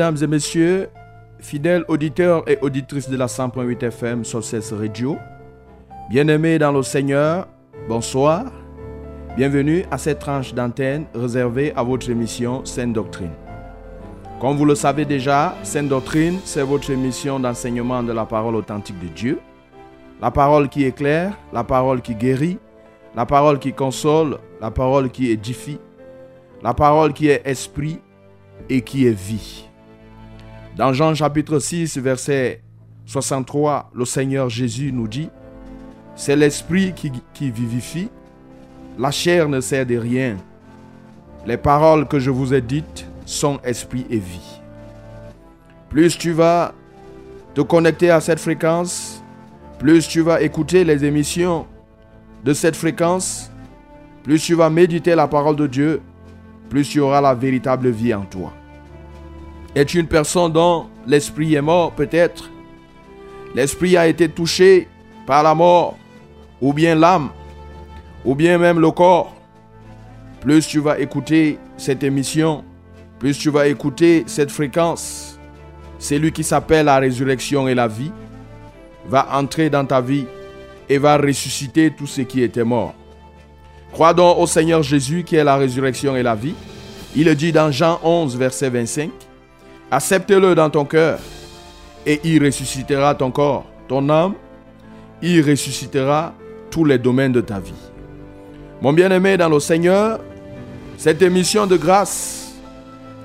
Mesdames et messieurs, fidèles auditeurs et auditrices de la 100.8 FM Sources Radio, bien-aimés dans le Seigneur, bonsoir. Bienvenue à cette tranche d'antenne réservée à votre émission Sainte Doctrine. Comme vous le savez déjà, Sainte Doctrine, c'est votre émission d'enseignement de la parole authentique de Dieu. La parole qui éclaire, la parole qui guérit, la parole qui console, la parole qui édifie, la parole qui est esprit et qui est vie. Dans Jean chapitre 6, verset 63, le Seigneur Jésus nous dit, c'est l'Esprit qui, qui, vivifie, la chair ne sert de rien. Les paroles que je vous ai dites sont esprit et vie. Plus tu vas te connecter à cette fréquence, plus tu vas écouter les émissions de cette fréquence, plus tu vas méditer la parole de Dieu, plus tu auras la véritable vie en toi. Es-tu une personne dont l'esprit est mort peut-être? L'esprit a été touché par la mort, ou bien l'âme, ou bien même le corps. Plus tu vas écouter cette émission, plus tu vas écouter cette fréquence, c'est lui qui s'appelle la résurrection et la vie, va entrer dans ta vie et va ressusciter tout ce qui était mort. Crois donc au Seigneur Jésus qui est la résurrection et la vie. Il le dit dans Jean 11, verset 25. Accepte-le dans ton cœur et il ressuscitera ton corps, ton âme. Il ressuscitera tous les domaines de ta vie. Mon bien-aimé dans le Seigneur, cette émission de grâce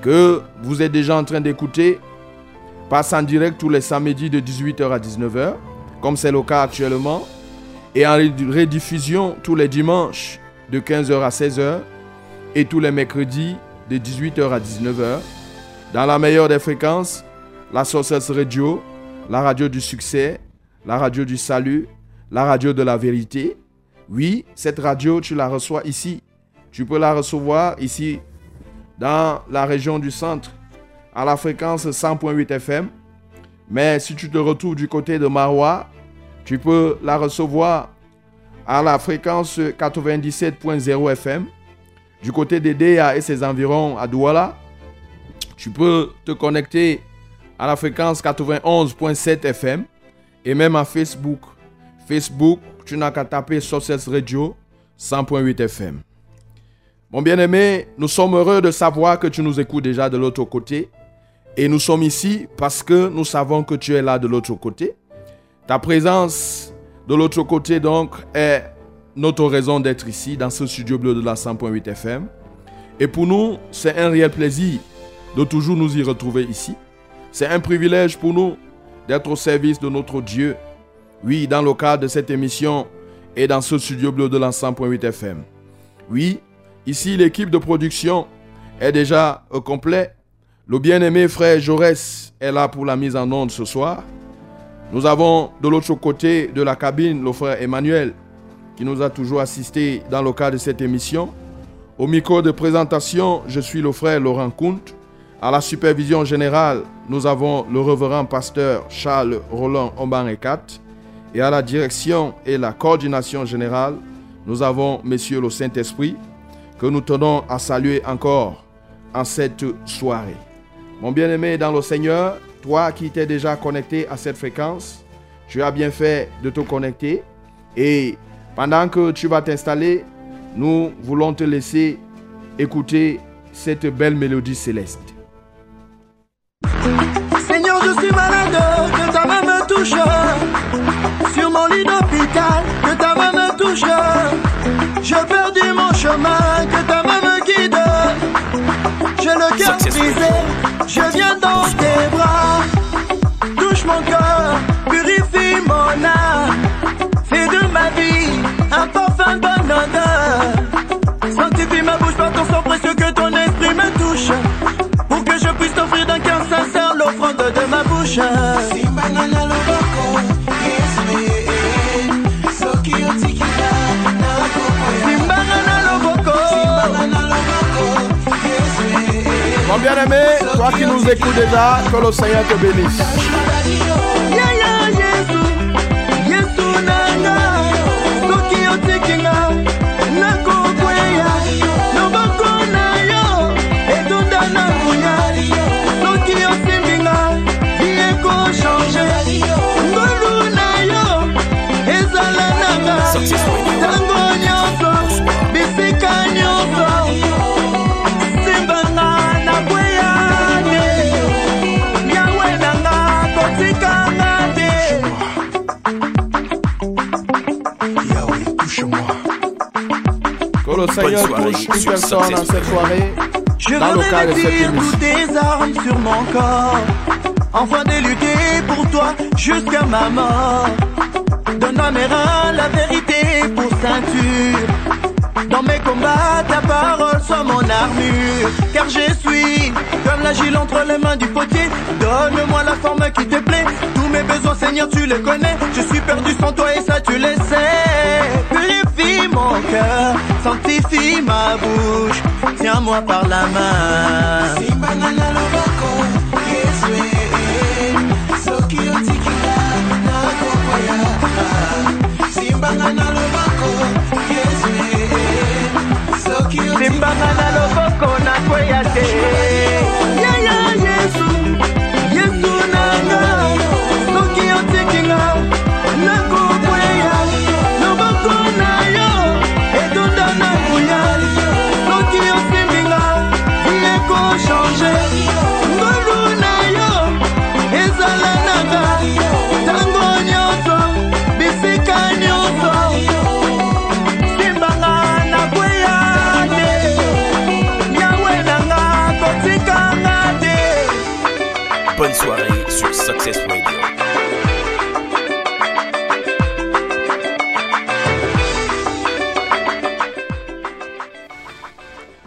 que vous êtes déjà en train d'écouter passe en direct tous les samedis de 18h à 19h, comme c'est le cas actuellement, et en rediffusion tous les dimanches de 15h à 16h et tous les mercredis de 18h à 19h dans la meilleure des fréquences, la Sources Radio, la radio du succès, la radio du salut, la radio de la vérité. Oui, cette radio, tu la reçois ici. Tu peux la recevoir ici, dans la région du centre, à la fréquence 100.8 FM. Mais si tu te retrouves du côté de Marois, tu peux la recevoir à la fréquence 97.0 FM. Du côté d'Edea et ses environs à Douala, tu peux te connecter à la fréquence 91.7 FM et même à Facebook. Facebook, tu n'as qu'à taper Sources Radio 100.8 FM. Mon bien-aimé, nous sommes heureux de savoir que tu nous écoutes déjà de l'autre côté. Et nous sommes ici parce que nous savons que tu es là de l'autre côté. Ta présence de l'autre côté, donc, est notre raison d'être ici, dans ce studio bleu de la 100.8 FM. Et pour nous, c'est un réel plaisir de toujours nous y retrouver ici. C'est un privilège pour nous d'être au service de notre Dieu. Oui, dans le cadre de cette émission et dans ce studio bleu de l'ensemble.8 FM. Oui, ici l'équipe de production est déjà au complet. Le bien-aimé frère Jaurès est là pour la mise en onde ce soir. Nous avons de l'autre côté de la cabine le frère Emmanuel qui nous a toujours assisté dans le cadre de cette émission. Au micro de présentation, je suis le frère Laurent Kunt. À la supervision générale, nous avons le reverend pasteur Charles Roland Omban-Ekat. Et à la direction et la coordination générale, nous avons Monsieur le Saint-Esprit, que nous tenons à saluer encore en cette soirée. Mon bien-aimé dans le Seigneur, toi qui t'es déjà connecté à cette fréquence, tu as bien fait de te connecter. Et pendant que tu vas t'installer, nous voulons te laisser écouter cette belle mélodie céleste. Seigneur, je suis malade, que ta main me touche. Sur mon lit d'hôpital, que ta main me touche. J'ai perdu mon chemin, que ta main me guide. J'ai le cœur brisé, je viens dans tes bras. Touche mon cœur, purifie mon âme. Fais de ma vie un parfum bon de ma bouche. Simbanga na loboko. Mon bien-aimé, toi qui nous écoutes déjà, que le Seigneur te bénisse. Le Seigneur soirée. touche une sur personne en Success cette soirée. Je dans le veux cadre de cette émission. armes sur mon corps. Enfin de lutter pour toi jusqu'à ma mort. Donne à mes reins la vérité pour ceinture. Dans mes ta parole soit mon armure. Car je suis comme l'agile entre les mains du potier. Donne-moi la forme qui te plaît. Tous mes besoins Seigneur tu les connais. Je suis perdu sans toi et ça tu le sais. Purifie mon cœur, sanctifie ma bouche. Tiens-moi par la main. Simbanga na loboko na kweya Bonne soirée sur Success Radio.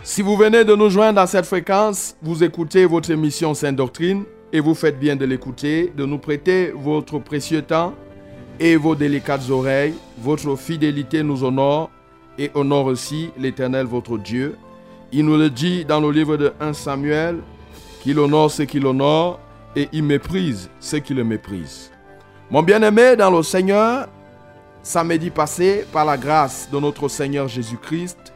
Si vous venez de nous joindre dans cette fréquence, vous écoutez votre émission Sainte Doctrine et vous faites bien de l'écouter, de nous prêter votre précieux temps et vos délicates oreilles. Votre fidélité nous honore et honore aussi l'Éternel votre Dieu. Il nous le dit dans le livre de 1 Samuel qu'il honore ceux qui l'honorent et il méprise ceux qui le méprisent. Mon bien-aimé dans le Seigneur, samedi passé, par la grâce de notre Seigneur Jésus-Christ,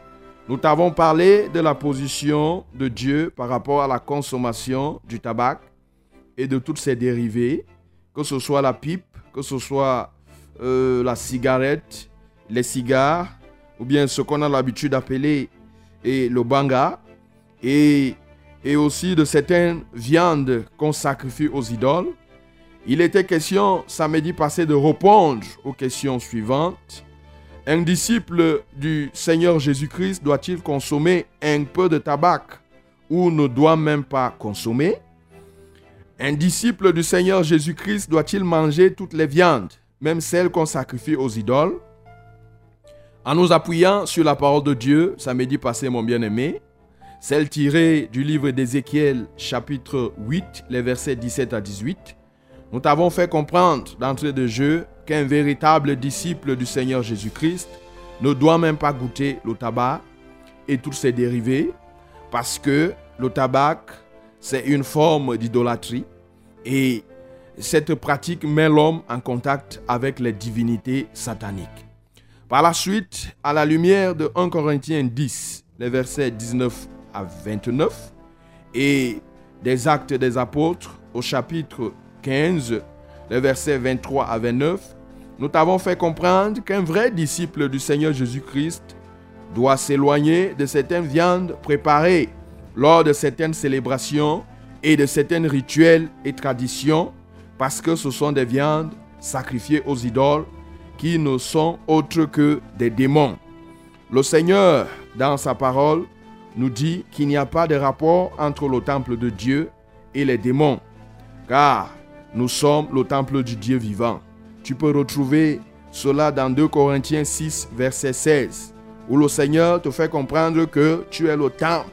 nous t'avons parlé de la position de Dieu par rapport à la consommation du tabac et de toutes ses dérivés, que ce soit la pipe, que ce soit euh, la cigarette, les cigares, ou bien ce qu'on a l'habitude d'appeler le banga, et, et aussi de certaines viandes qu'on sacrifie aux idoles. Il était question samedi passé de répondre aux questions suivantes. Un disciple du Seigneur Jésus-Christ doit-il consommer un peu de tabac ou ne doit même pas consommer? Un disciple du Seigneur Jésus-Christ doit-il manger toutes les viandes, même celles qu'on sacrifie aux idoles? En nous appuyant sur la parole de Dieu, samedi passé mon bien-aimé, celle tirée du livre d'Ézéchiel chapitre 8, les versets 17 à 18, nous t'avons fait comprendre d'entrée de jeu qu'un véritable disciple du Seigneur Jésus-Christ ne doit même pas goûter le tabac et tous ses dérivés parce que le tabac, c'est une forme d'idolâtrie et cette pratique met l'homme en contact avec les divinités sataniques. Par la suite, à la lumière de 1 Corinthiens 10, les versets 19 à 29 et des actes des apôtres au chapitre 15, les versets 23 à 29, nous t'avons fait comprendre qu'un vrai disciple du Seigneur Jésus-Christ doit s'éloigner de certaines viandes préparées lors de certaines célébrations et de certains rituels et traditions parce que ce sont des viandes sacrifiées aux idoles qui ne sont autres que des démons. Le Seigneur, dans sa parole, nous dit qu'il n'y a pas de rapport entre le temple de Dieu et les démons, car nous sommes le temple du Dieu vivant. Tu peux retrouver cela dans 2 Corinthiens 6, verset 16, où le Seigneur te fait comprendre que tu es le temple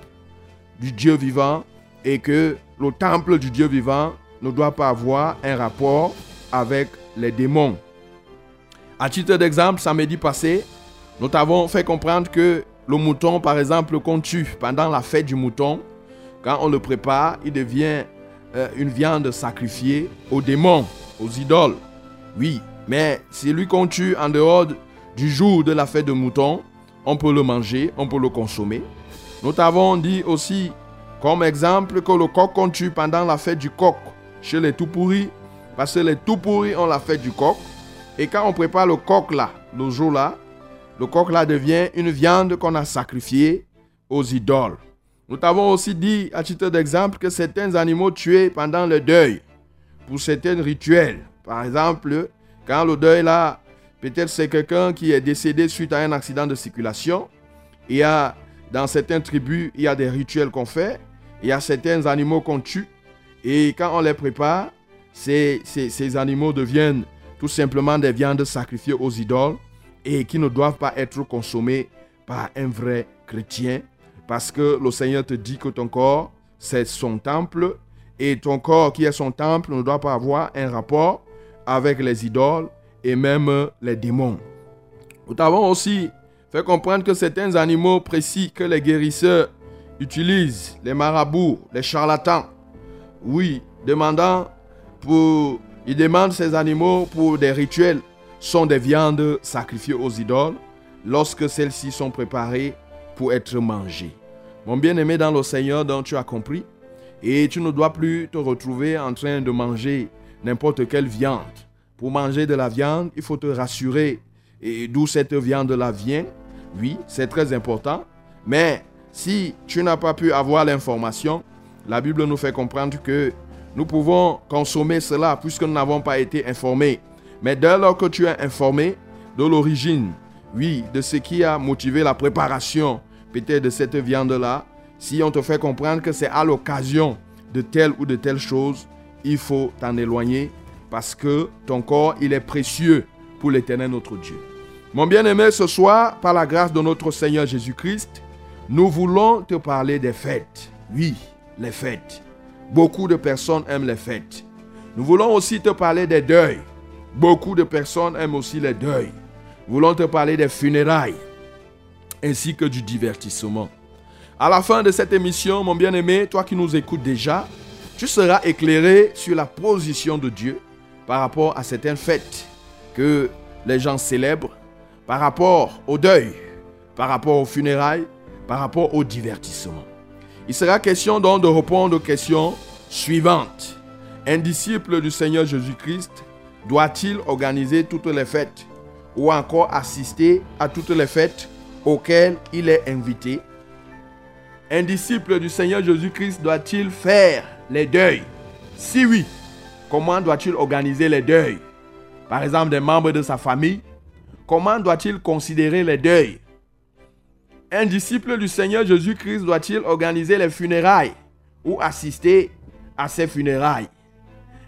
du Dieu vivant et que le temple du Dieu vivant ne doit pas avoir un rapport avec les démons. À titre d'exemple, samedi passé, nous t'avons fait comprendre que le mouton, par exemple, qu'on tue pendant la fête du mouton, quand on le prépare, il devient euh, une viande sacrifiée aux démons, aux idoles. Oui, mais celui qu'on tue en dehors du jour de la fête de mouton, on peut le manger, on peut le consommer. Nous t'avons dit aussi, comme exemple, que le coq qu'on tue pendant la fête du coq chez les tout pourris, parce que les tout pourris ont la fête du coq. Et quand on prépare le coq là, le jour là, le coq là devient une viande qu'on a sacrifiée aux idoles. Nous t'avons aussi dit, à titre d'exemple, que certains animaux tués pendant le deuil, pour certains rituels, par exemple, quand le deuil là, peut-être c'est quelqu'un qui est décédé suite à un accident de circulation, il y a, dans certaines tribus, il y a des rituels qu'on fait, il y a certains animaux qu'on tue, et quand on les prépare, ces, ces animaux deviennent tout simplement des viandes sacrifiées aux idoles et qui ne doivent pas être consommés par un vrai chrétien parce que le Seigneur te dit que ton corps, c'est son temple et ton corps qui est son temple ne doit pas avoir un rapport avec les idoles et même les démons. Nous t'avons aussi fait comprendre que certains animaux précis que les guérisseurs utilisent, les marabouts, les charlatans, oui, demandant pour, ils demandent ces animaux pour des rituels sont des viandes sacrifiées aux idoles lorsque celles-ci sont préparées pour être mangées. Mon bien-aimé dans le Seigneur dont tu as compris, et tu ne dois plus te retrouver en train de manger n'importe quelle viande. Pour manger de la viande, il faut te rassurer et d'où cette viande-là vient? Oui, c'est très important. Mais si tu n'as pas pu avoir l'information, la Bible nous fait comprendre que nous pouvons consommer cela puisque nous n'avons pas été informés. Mais dès lors que tu es informé de l'origine, oui, de ce qui a motivé la préparation peut-être de cette viande-là, si on te fait comprendre que c'est à l'occasion de telle ou de telle chose, il faut t'en éloigner parce que ton corps, il est précieux pour l'éternel notre Dieu. Mon bien-aimé, ce soir, par la grâce de notre Seigneur Jésus-Christ, nous voulons te parler des fêtes. Oui, les fêtes. Beaucoup de personnes aiment les fêtes. Nous voulons aussi te parler des deuils. Beaucoup de personnes aiment aussi les deuils. Voulons te parler des funérailles ainsi que du divertissement. À la fin de cette émission, mon bien-aimé, toi qui nous écoutes déjà, tu seras éclairé sur la position de Dieu par rapport à certaines fêtes que les gens célèbrent, par rapport au deuil, par rapport aux funérailles, par rapport au divertissement. Il sera question donc de répondre aux questions suivantes. Un disciple du Seigneur Jésus-Christ doit-il organiser toutes les fêtes ou encore assister à toutes les fêtes auxquelles il est invité? Un disciple du Seigneur Jésus-Christ doit-il faire les deuils? Si oui, comment doit-il organiser les deuils? Par exemple, des membres de sa famille Comment doit-il considérer les deuils? Un disciple du Seigneur Jésus-Christ doit-il organiser les funérailles ou assister à ces funérailles?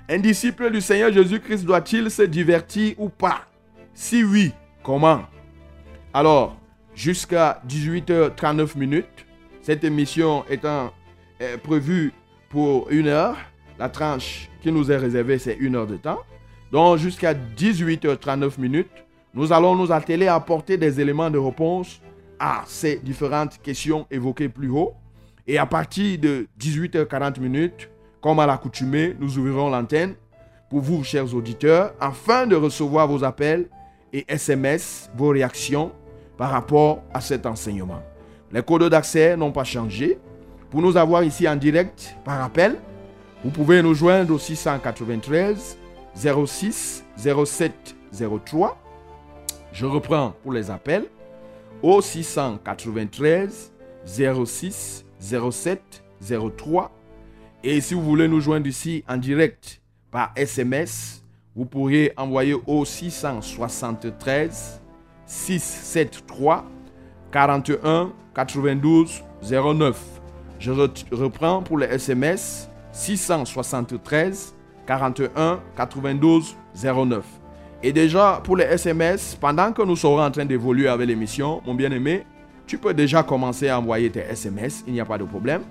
Un disciple du Seigneur Jésus-Christ doit-il se divertir ou pas? Si oui, comment? Alors, jusqu'à 18h39 minutes, cette émission étant euh, prévue pour une heure, la tranche qui nous est réservée, c'est une heure de temps. Donc, jusqu'à 18h39 minutes, nous allons nous atteler à apporter des éléments de réponse à ces différentes questions évoquées plus haut. Et à partir de 18h40 minutes, comme à l'accoutumée, nous ouvrirons l'antenne pour vous, chers auditeurs, afin de recevoir vos appels et SMS, vos réactions par rapport à cet enseignement. Les codes d'accès n'ont pas changé. Pour nous avoir ici en direct par appel, vous pouvez nous joindre au 693 06 07 03. Je reprends pour les appels au 693 06 07 03. Et si vous voulez nous joindre ici en direct par SMS, vous pourriez envoyer au 673 673 41 92 09. Je reprends pour les SMS 673 41 92 09. Et déjà pour les SMS, pendant que nous serons en train d'évoluer avec l'émission, mon bien-aimé, tu peux déjà commencer à envoyer tes SMS, il n'y a pas de problème.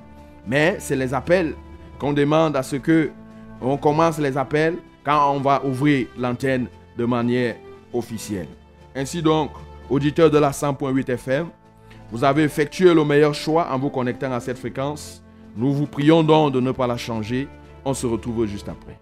Mais c'est les appels qu'on demande à ce que on commence les appels quand on va ouvrir l'antenne de manière officielle. Ainsi donc, auditeurs de la 100.8 FM, vous avez effectué le meilleur choix en vous connectant à cette fréquence. Nous vous prions donc de ne pas la changer. On se retrouve juste après.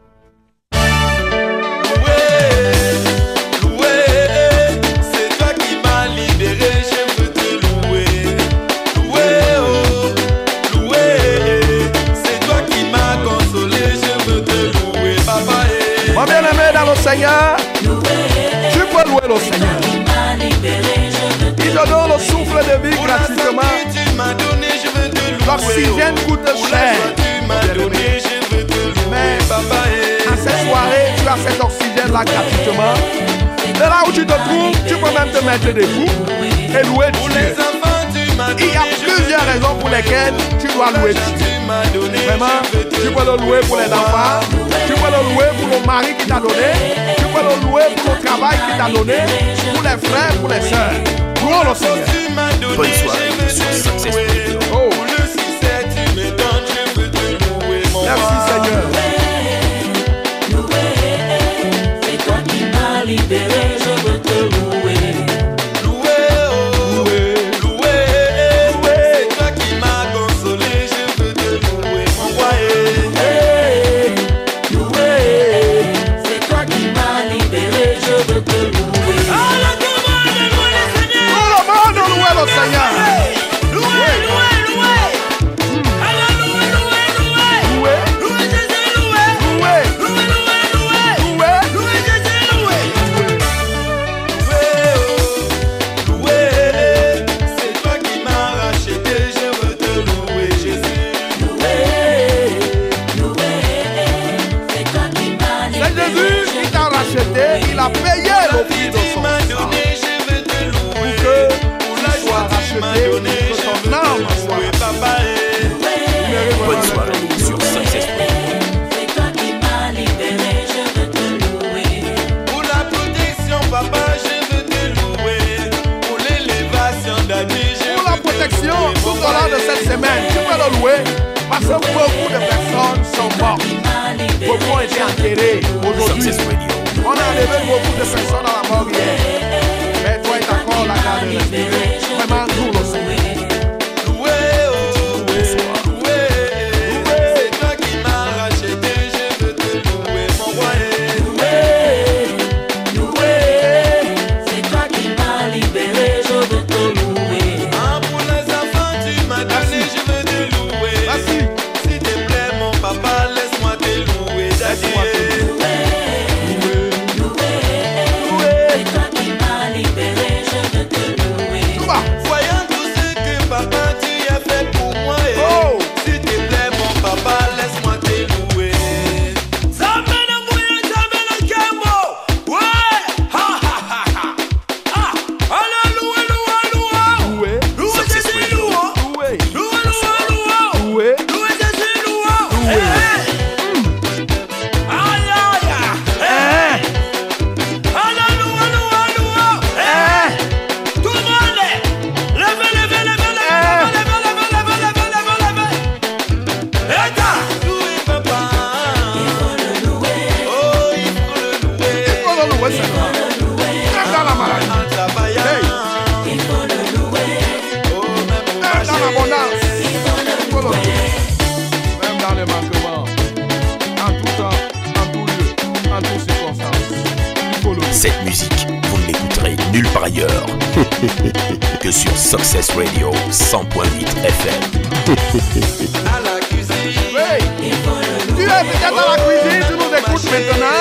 Seigneur. Tu peux louer le Seigneur. Il te donne le souffle de vie gratuitement. L'oxygène coûte cher. Mais à cette soirée, tu as cet oxygène-là gratuitement. De là où tu te trouves, tu peux même te mettre debout et louer Dieu. Il y a plusieurs raisons pour lesquelles tu dois louer Dieu. Vraiment, tu peux le louer pour les enfants, le louer pour le mari qui t'a donné, tu peux le louer pour le travail qui t'a donné, pour les frères, pour les soeurs. Louons le Seigneur. Bonne soirée Oh. Merci Seigneur. C'est toi qui m'as libéré, libéré, Beaucoup ont été enterrés aujourd'hui. On a enlevé beaucoup de personnes à la mort hier. Mais toi, tu as encore la garde de respirer. Vraiment, nous le Seigneur. que sur Success Radio 100.8 FM. À la cuisine. Hey. Tu es peut-être dans la cuisine, tu nous écoutes maintenant.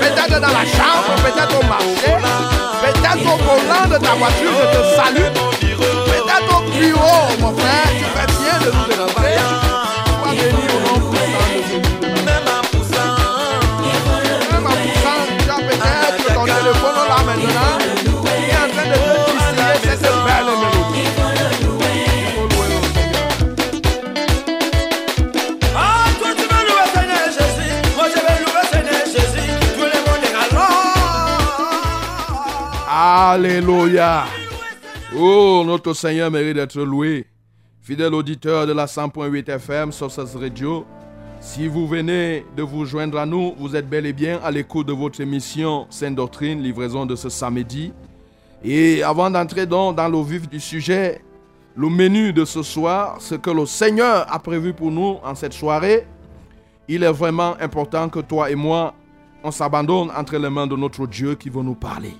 peut-être dans la chambre, peut-être au marché, peut-être au volant de ta voiture, je te salue. Peut-être au bureau, mon frère, tu fais bien de nous demander. Oh, notre Seigneur mérite d'être loué. Fidèle auditeur de la 100.8 FM sur cette radio, si vous venez de vous joindre à nous, vous êtes bel et bien à l'écoute de votre émission Sainte Doctrine, livraison de ce samedi. Et avant d'entrer donc dans le vif du sujet, le menu de ce soir, ce que le Seigneur a prévu pour nous en cette soirée, il est vraiment important que toi et moi, on s'abandonne entre les mains de notre Dieu qui veut nous parler.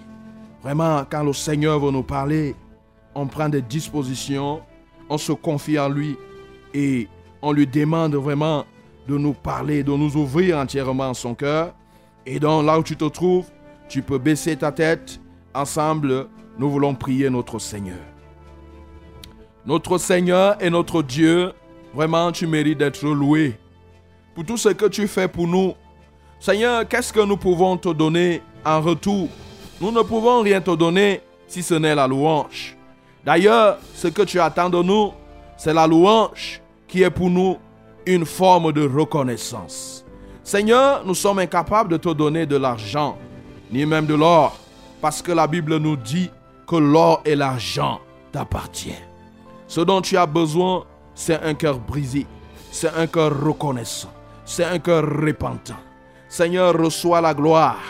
Vraiment, quand le Seigneur veut nous parler, on prend des dispositions, on se confie en lui et on lui demande vraiment de nous parler, de nous ouvrir entièrement son cœur. Et donc là où tu te trouves, tu peux baisser ta tête. Ensemble, nous voulons prier notre Seigneur. Notre Seigneur et notre Dieu, vraiment tu mérites d'être loué pour tout ce que tu fais pour nous. Seigneur, qu'est-ce que nous pouvons te donner en retour? Nous ne pouvons rien te donner si ce n'est la louange. D'ailleurs, ce que tu attends de nous, c'est la louange qui est pour nous une forme de reconnaissance. Seigneur, nous sommes incapables de te donner de l'argent, ni même de l'or, parce que la Bible nous dit que l'or et l'argent t'appartiennent. Ce dont tu as besoin, c'est un cœur brisé, c'est un cœur reconnaissant, c'est un cœur repentant. Seigneur, reçois la gloire,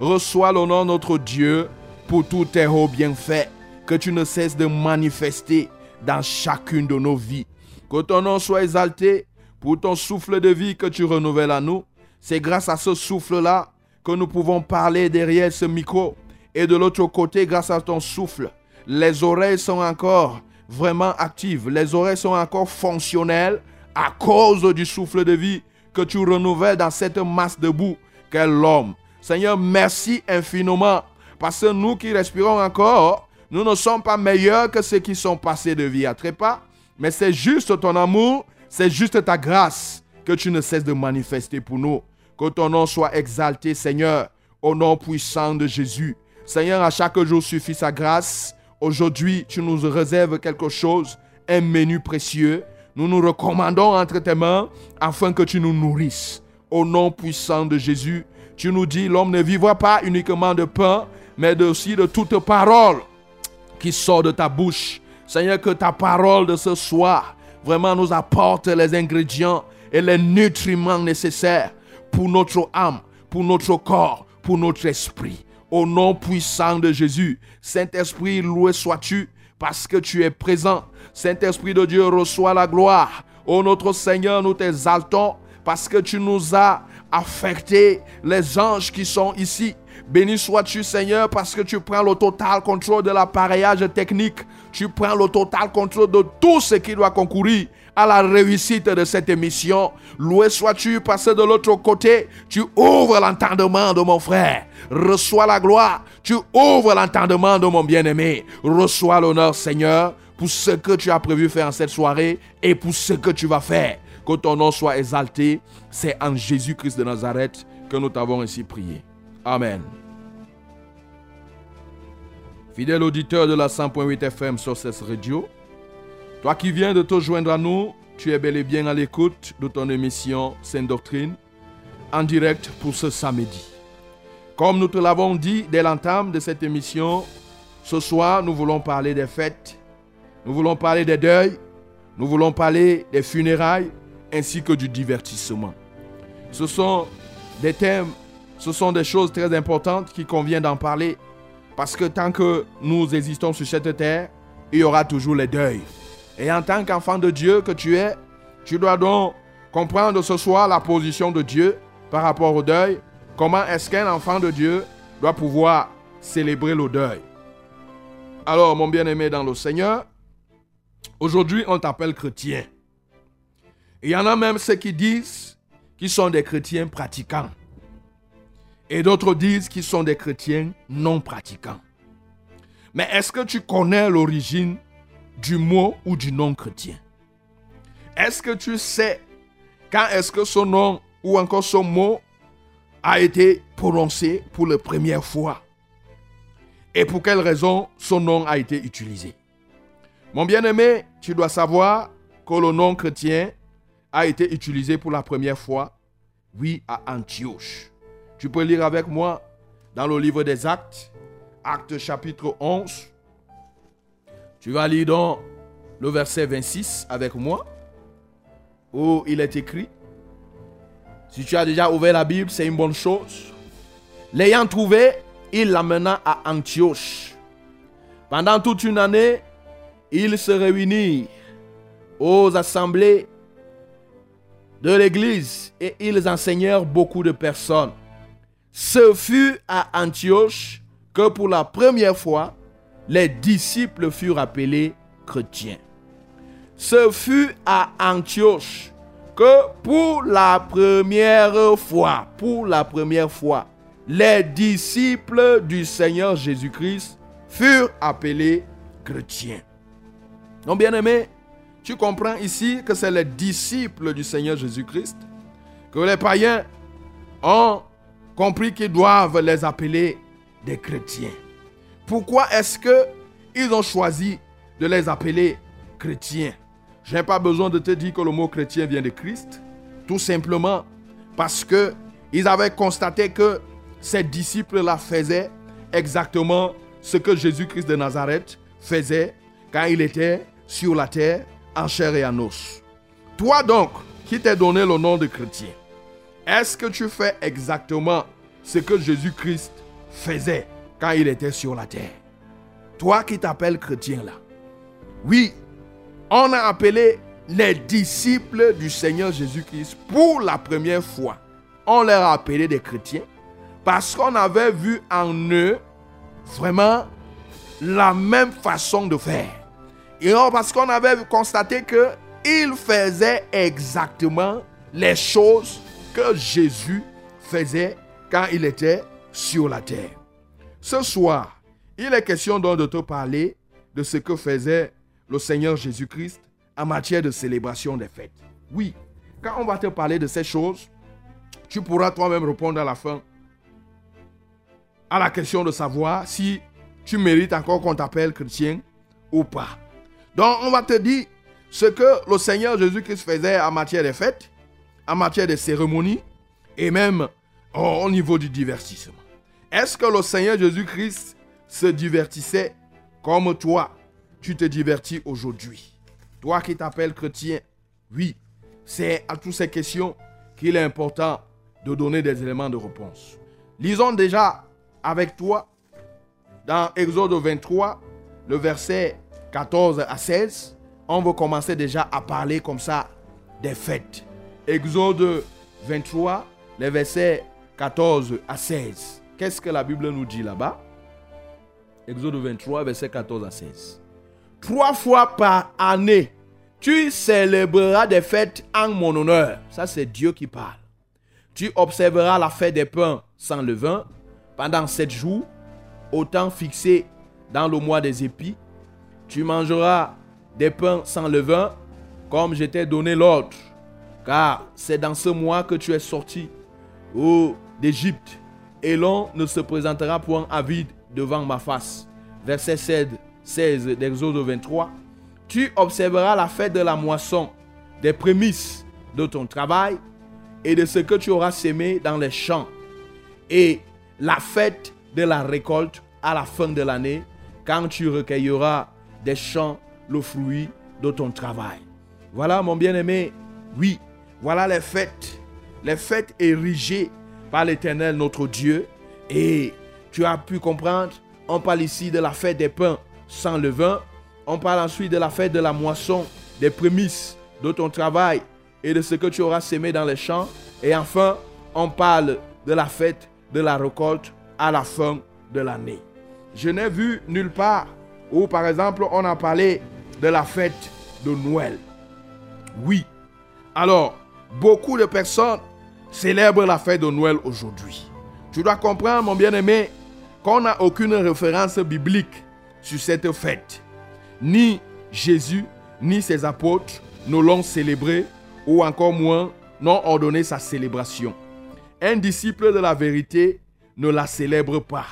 reçois l'honneur notre Dieu pour tous tes hauts bienfaits que tu ne cesses de manifester dans chacune de nos vies. Que ton nom soit exalté pour ton souffle de vie que tu renouvelles à nous. C'est grâce à ce souffle-là que nous pouvons parler derrière ce micro. Et de l'autre côté, grâce à ton souffle, les oreilles sont encore vraiment actives. Les oreilles sont encore fonctionnelles à cause du souffle de vie que tu renouvelles dans cette masse de boue qu'est l'homme. Seigneur, merci infiniment parce que nous qui respirons encore, nous ne sommes pas meilleurs que ceux qui sont passés de vie à trépas, mais c'est juste ton amour, c'est juste ta grâce que tu ne cesses de manifester pour nous. Que ton nom soit exalté, Seigneur, au nom puissant de Jésus. Seigneur, à chaque jour suffit sa grâce. Aujourd'hui, tu nous réserves quelque chose, un menu précieux. Nous nous recommandons entre tes mains afin que tu nous nourrisses. Au nom puissant de Jésus, tu nous dis, l'homme ne vivra pas uniquement de pain, mais aussi de toute parole qui sort de ta bouche. Seigneur, que ta parole de ce soir vraiment nous apporte les ingrédients et les nutriments nécessaires pour notre âme, pour notre corps, pour notre esprit. Au nom puissant de Jésus, Saint-Esprit, loué sois-tu parce que tu es présent. Saint-Esprit de Dieu, reçois la gloire. Ô notre Seigneur, nous t'exaltons parce que tu nous as affecté les anges qui sont ici. Béni sois-tu Seigneur parce que tu prends le total contrôle de l'appareillage technique. Tu prends le total contrôle de tout ce qui doit concourir à la réussite de cette émission. Loué sois-tu parce que de l'autre côté, tu ouvres l'entendement de mon frère. Reçois la gloire. Tu ouvres l'entendement de mon bien-aimé. Reçois l'honneur Seigneur pour ce que tu as prévu faire en cette soirée et pour ce que tu vas faire. Que ton nom soit exalté. C'est en Jésus-Christ de Nazareth que nous t'avons ainsi prié. Amen. Fidèle auditeur de la 100.8 FM sur cette radio, toi qui viens de te joindre à nous, tu es bel et bien à l'écoute de ton émission Sainte Doctrine en direct pour ce samedi. Comme nous te l'avons dit dès l'entame de cette émission, ce soir nous voulons parler des fêtes, nous voulons parler des deuils, nous voulons parler des funérailles ainsi que du divertissement. Ce sont des thèmes, ce sont des choses très importantes qui convient d'en parler parce que tant que nous existons sur cette terre, il y aura toujours les deuils. Et en tant qu'enfant de Dieu que tu es, tu dois donc comprendre ce soir la position de Dieu par rapport au deuil. Comment est-ce qu'un enfant de Dieu doit pouvoir célébrer le deuil? Alors, mon bien-aimé dans le Seigneur, aujourd'hui on t'appelle chrétien. Il y en a même ceux qui disent qu'ils sont des chrétiens pratiquants. Et d'autres disent qu'ils sont des chrétiens non pratiquants. Mais est-ce que tu connais l'origine du mot ou du nom chrétien? Est-ce que tu sais quand est-ce que son nom ou encore son mot a été prononcé pour la première fois? Et pour quelle raison son nom a été utilisé? Mon bien-aimé, tu dois savoir que le nom chrétien a été utilisé pour la première fois, oui, à Antioche. Tu peux lire avec moi dans le livre des Actes, Actes chapitre 11. Tu vas lire dans le verset 26 avec moi, où il est écrit, si tu as déjà ouvert la Bible, c'est une bonne chose. L'ayant trouvé, il l'amena à Antioche. Pendant toute une année, ils se réunirent aux assemblées de l'Église et ils enseignèrent beaucoup de personnes. Ce fut à Antioche que pour la première fois, les disciples furent appelés chrétiens. Ce fut à Antioche que pour la première fois, pour la première fois, les disciples du Seigneur Jésus-Christ furent appelés chrétiens. Donc bien aimé, tu comprends ici que c'est les disciples du Seigneur Jésus-Christ que les païens ont compris qu'ils doivent les appeler des chrétiens. Pourquoi est-ce que ils ont choisi de les appeler chrétiens? Je n'ai pas besoin de te dire que le mot chrétien vient de Christ, tout simplement parce que ils avaient constaté que ces disciples-là faisaient exactement ce que Jésus-Christ de Nazareth faisait quand il était sur la terre en chair et en os. Toi donc, qui t'es donné le nom de chrétien, est-ce que tu fais exactement ce que Jésus-Christ faisait quand il était sur la terre? Toi qui t'appelles chrétien là. Oui, on a appelé les disciples du Seigneur Jésus-Christ pour la première fois. On leur a appelé des chrétiens parce qu'on avait vu en eux vraiment la même façon de faire. Et parce qu'on avait constaté que il faisait exactement les choses que Jésus faisait quand il était sur la terre. Ce soir, il est question donc de te parler de ce que faisait le Seigneur Jésus-Christ en matière de célébration des fêtes. Oui, quand on va te parler de ces choses, tu pourras toi-même répondre à la fin à la question de savoir si tu mérites encore qu'on t'appelle chrétien ou pas. Donc, on va te dire ce que le Seigneur Jésus-Christ faisait en matière de fêtes, en matière de cérémonies et même au niveau du divertissement. Est-ce que le Seigneur Jésus-Christ se divertissait comme toi, tu te divertis aujourd'hui? Toi qui t'appelles chrétien, oui, c'est à toutes ces questions qu'il est important de donner des éléments de réponse. Lisons déjà avec toi dans Exode 23, le verset 14 à 16. On va commencer déjà à parler comme ça des fêtes. Exode 23, les versets 14 à 16. Qu'est-ce que la Bible nous dit là-bas? Exode 23, verset 14 à 16. Trois fois par année, tu célébreras des fêtes en mon honneur. Ça, c'est Dieu qui parle. Tu observeras la fête des pains sans levain pendant sept jours, au temps fixé dans le mois des épis. Tu mangeras des pains sans levain, comme je t'ai donné l'ordre, car c'est dans ce mois que tu es sorti d'Égypte, et l'on ne se présentera point à vide devant ma face. Verset 16, 16 d'Exode 23. Tu observeras la fête de la moisson, des prémices de ton travail et de ce que tu auras sémé dans les champs. Et la fête de la récolte à la fin de l'année, quand tu recueilleras des champs le fruit de ton travail. Voilà mon bien-aimé, oui, voilà les fêtes, les fêtes érigées par l'Éternel notre Dieu. Et tu as pu comprendre, on parle ici de la fête des pains sans levain, on parle ensuite de la fête de la moisson, des prémices de ton travail et de ce que tu auras sémé dans les champs. Et enfin, on parle de la fête de la récolte à la fin de l'année. Je n'ai vu nulle part où, par exemple, on a parlé de la fête de Noël. Oui. Alors, beaucoup de personnes célèbrent la fête de Noël aujourd'hui. Tu dois comprendre, mon bien-aimé, qu'on n'a aucune référence biblique sur cette fête. Ni Jésus, ni ses apôtres ne l'ont célébré, ou encore moins n'ont ordonné sa célébration. Un disciple de la vérité ne la célèbre pas.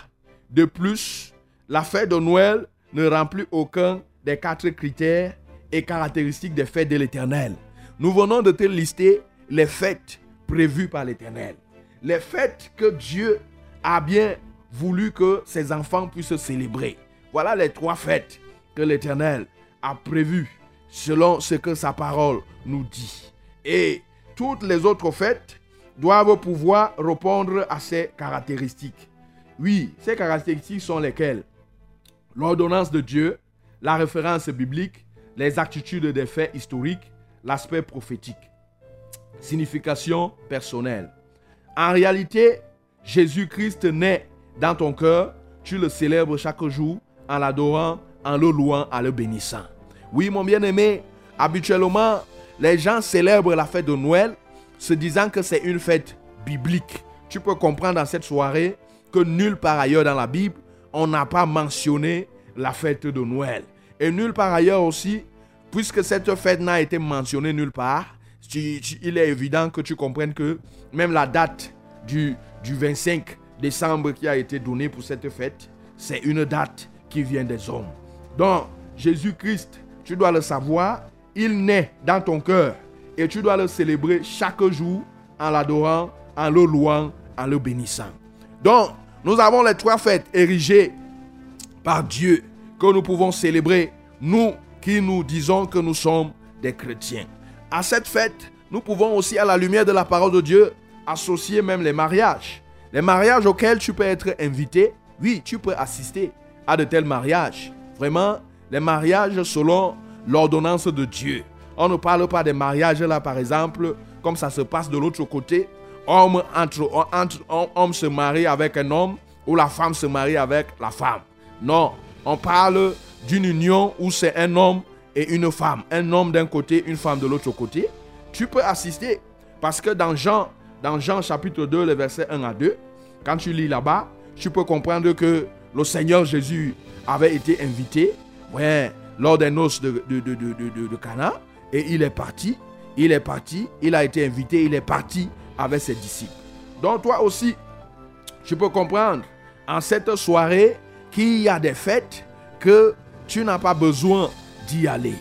De plus, la fête de Noël ne remplit aucun des quatre critères et caractéristiques des fêtes de l'Éternel. Nous venons de te lister les fêtes prévues par l'Éternel. Les fêtes que Dieu a bien voulu que ses enfants puissent célébrer. Voilà les trois fêtes que l'Éternel a prévues selon ce que sa parole nous dit. Et toutes les autres fêtes doivent pouvoir répondre à ces caractéristiques. Oui, ces caractéristiques sont lesquelles? L'ordonnance de Dieu, la référence biblique, les attitudes des faits historiques, l'aspect prophétique. Signification personnelle. En réalité, Jésus-Christ naît dans ton cœur, tu le célèbres chaque jour en l'adorant, en le louant, en le bénissant. Oui, mon bien-aimé, habituellement, les gens célèbrent la fête de Noël se disant que c'est une fête biblique. Tu peux comprendre dans cette soirée que nulle part ailleurs dans la Bible, on n'a pas mentionné la fête de Noël. Et nulle part ailleurs aussi, puisque cette fête n'a été mentionnée nulle part, il est évident que tu comprennes que même la date du, du 25 décembre qui a été donnée pour cette fête, c'est une date qui vient des hommes. Donc, Jésus-Christ, tu dois le savoir, il naît dans ton cœur et tu dois le célébrer chaque jour en l'adorant, en le louant, en le bénissant. Donc, nous avons les trois fêtes érigées par Dieu que nous pouvons célébrer, nous qui nous disons que nous sommes des chrétiens. À cette fête, nous pouvons aussi, à la lumière de la parole de Dieu, associer même les mariages. Les mariages auxquels tu peux être invité, oui, tu peux assister à de tels mariages. Vraiment, les mariages selon l'ordonnance de Dieu. On ne parle pas des mariages là, par exemple, comme ça se passe de l'autre côté. Homme, entre, homme se marie avec un homme ou la femme se marie avec la femme. Non, on parle d'une union où c'est un homme et une femme. Un homme d'un côté, une femme de l'autre côté. Tu peux assister parce que dans Jean, dans Jean chapitre 2, les versets 1 à 2, quand tu lis là-bas, tu peux comprendre que le Seigneur Jésus avait été invité ouais, lors des noces de, de, de, de Cana et il est parti. Il est parti, il a été invité, il est parti avec ses disciples. Donc toi aussi, tu peux comprendre en cette soirée qu'il y a des fêtes que tu n'as pas besoin d'y aller.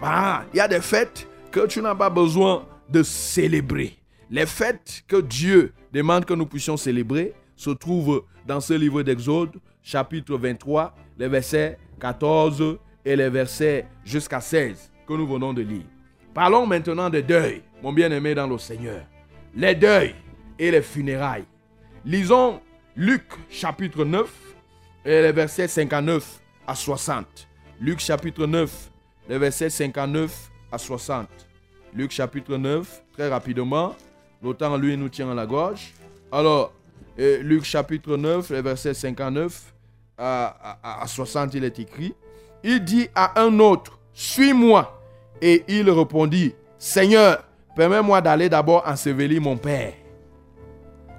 Ah, il y a des fêtes que tu n'as pas besoin de célébrer. Les fêtes que Dieu demande que nous puissions célébrer se trouvent dans ce livre d'Exode, chapitre 23, les versets 14 et les versets jusqu'à 16 que nous venons de lire. Parlons maintenant des deuils, mon bien-aimé dans le Seigneur. Les deuils et les funérailles. Lisons Luc chapitre 9 et les versets 59 à 60. Luc chapitre 9, les versets 59 à 60. Luc chapitre 9, très rapidement. Le lui, nous tient à la gorge. Alors, Luc chapitre 9, les versets 59 à, à 60, il est écrit. Il dit à un autre, suis-moi. Et il répondit, Seigneur, permets-moi d'aller d'abord ensevelir mon Père.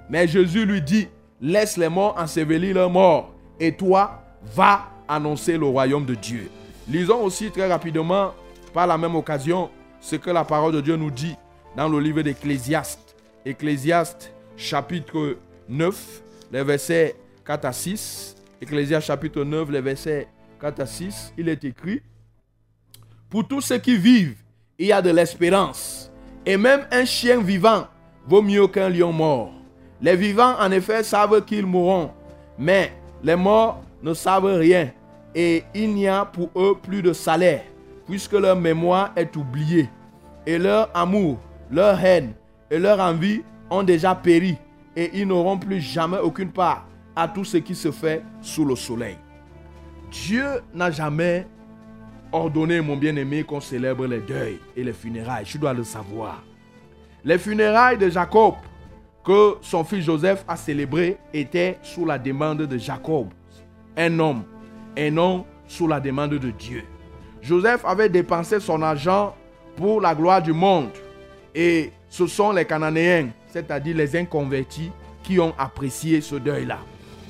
Mais Jésus lui dit, laisse les morts ensevelir leurs morts, et toi, va annoncer le royaume de Dieu. Lisons aussi très rapidement, par la même occasion, ce que la parole de Dieu nous dit dans le livre d'Ecclésiaste. Ecclésiaste chapitre 9, les versets 4 à 6. Ecclésiaste chapitre 9, les versets 4 à 6. Il est écrit, Pour tous ceux qui vivent, il y a de l'espérance. Et même un chien vivant vaut mieux qu'un lion mort. Les vivants, en effet, savent qu'ils mourront, mais les morts ne savent rien et il n'y a pour eux plus de salaire, puisque leur mémoire est oubliée, et leur amour, leur haine et leur envie ont déjà péri, et ils n'auront plus jamais aucune part à tout ce qui se fait sous le soleil. Dieu n'a jamais ordonné, mon bien-aimé, qu'on célèbre les deuils et les funérailles. Tu dois le savoir. Les funérailles de Jacob que son fils Joseph a célébrées étaient sous la demande de Jacob, un homme et non sous la demande de Dieu. Joseph avait dépensé son argent pour la gloire du monde. Et ce sont les Cananéens, c'est-à-dire les inconvertis, qui ont apprécié ce deuil-là.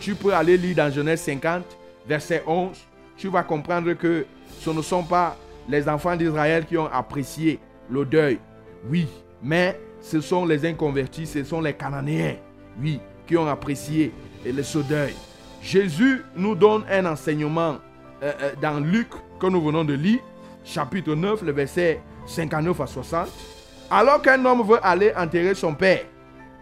Tu peux aller lire dans Genèse 50, verset 11. Tu vas comprendre que ce ne sont pas les enfants d'Israël qui ont apprécié le deuil. Oui, mais ce sont les inconvertis, ce sont les Cananéens, oui, qui ont apprécié ce deuil. Jésus nous donne un enseignement euh, euh, dans Luc que nous venons de lire, chapitre 9, le verset 59 à 60. Alors qu'un homme veut aller enterrer son père,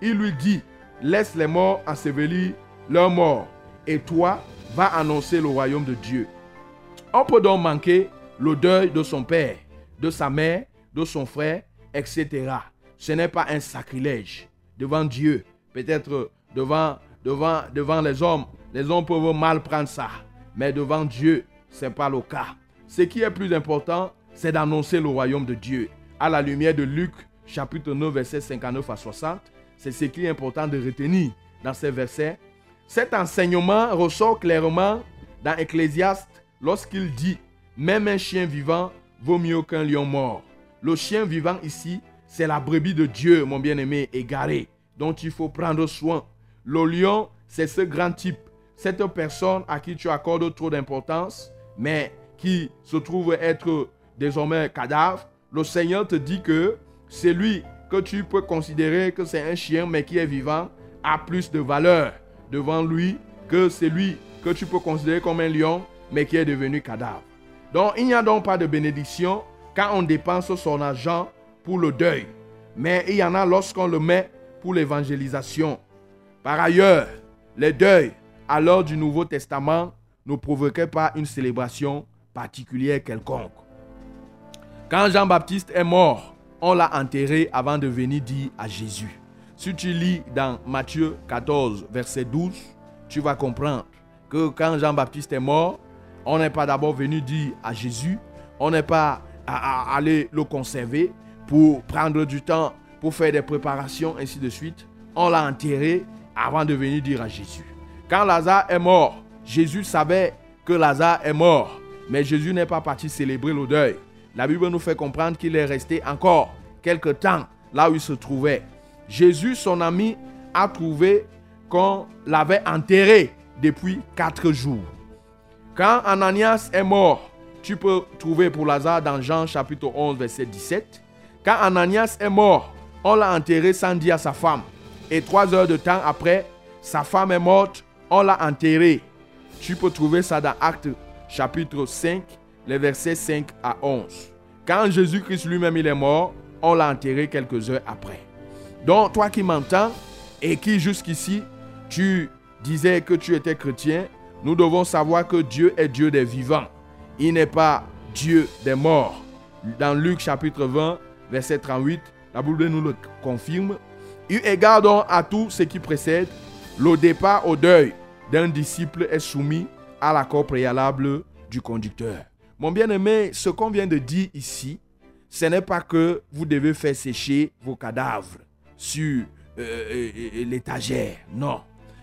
il lui dit, laisse les morts ensevelir leurs morts, et toi, va annoncer le royaume de Dieu. On peut donc manquer le deuil de son père, de sa mère, de son frère, etc. Ce n'est pas un sacrilège devant Dieu. Peut-être devant, devant, devant les hommes, les hommes peuvent mal prendre ça. Mais devant Dieu, ce n'est pas le cas. Ce qui est plus important, c'est d'annoncer le royaume de Dieu. À la lumière de Luc, chapitre 9, verset 59 à 60, c'est ce qui est important de retenir dans ces versets. Cet enseignement ressort clairement dans Ecclésiaste lorsqu'il dit Même un chien vivant vaut mieux qu'un lion mort. Le chien vivant ici, c'est la brebis de Dieu, mon bien-aimé, égaré, dont il faut prendre soin. Le lion, c'est ce grand type, cette personne à qui tu accordes trop d'importance, mais qui se trouve être désormais cadavre. Le Seigneur te dit que c'est lui que tu peux considérer que c'est un chien, mais qui est vivant, a plus de valeur devant lui que celui que tu peux considérer comme un lion, mais qui est devenu cadavre. Donc, il n'y a donc pas de bénédiction quand on dépense son argent pour le deuil, mais il y en a lorsqu'on le met pour l'évangélisation. Par ailleurs, les deuils à l'heure du Nouveau Testament ne provoquaient pas une célébration particulière quelconque. Quand Jean-Baptiste est mort, on l'a enterré avant de venir dire à Jésus. Si tu lis dans Matthieu 14, verset 12, tu vas comprendre que quand Jean-Baptiste est mort, on n'est pas d'abord venu dire à Jésus, on n'est pas à, aller le conserver pour prendre du temps, pour faire des préparations, ainsi de suite. On l'a enterré avant de venir dire à Jésus. Quand Lazare est mort, Jésus savait que Lazare est mort, mais Jésus n'est pas parti célébrer le deuil. La Bible nous fait comprendre qu'il est resté encore quelque temps là où il se trouvait. Jésus, son ami, a trouvé qu'on l'avait enterré depuis quatre jours. Quand Ananias est mort, tu peux trouver pour Lazare dans Jean chapitre 11, verset 17. Quand Ananias est mort, on l'a enterré sans dire à sa femme. Et trois heures de temps après, sa femme est morte, on l'a enterré. Tu peux trouver ça dans Actes chapitre 5, les versets 5 à 11. Quand Jésus-Christ lui-même est mort, on l'a enterré quelques heures après. Donc, toi qui m'entends et qui jusqu'ici, tu disais que tu étais chrétien, nous devons savoir que Dieu est Dieu des vivants. Il n'est pas Dieu des morts. Dans Luc chapitre 20, verset 38, la Bible nous le confirme. Eu égard à tout ce qui précède, le départ au deuil d'un disciple est soumis à l'accord préalable du conducteur. Mon bien-aimé, ce qu'on vient de dire ici, ce n'est pas que vous devez faire sécher vos cadavres sur euh, l'étagère. Non.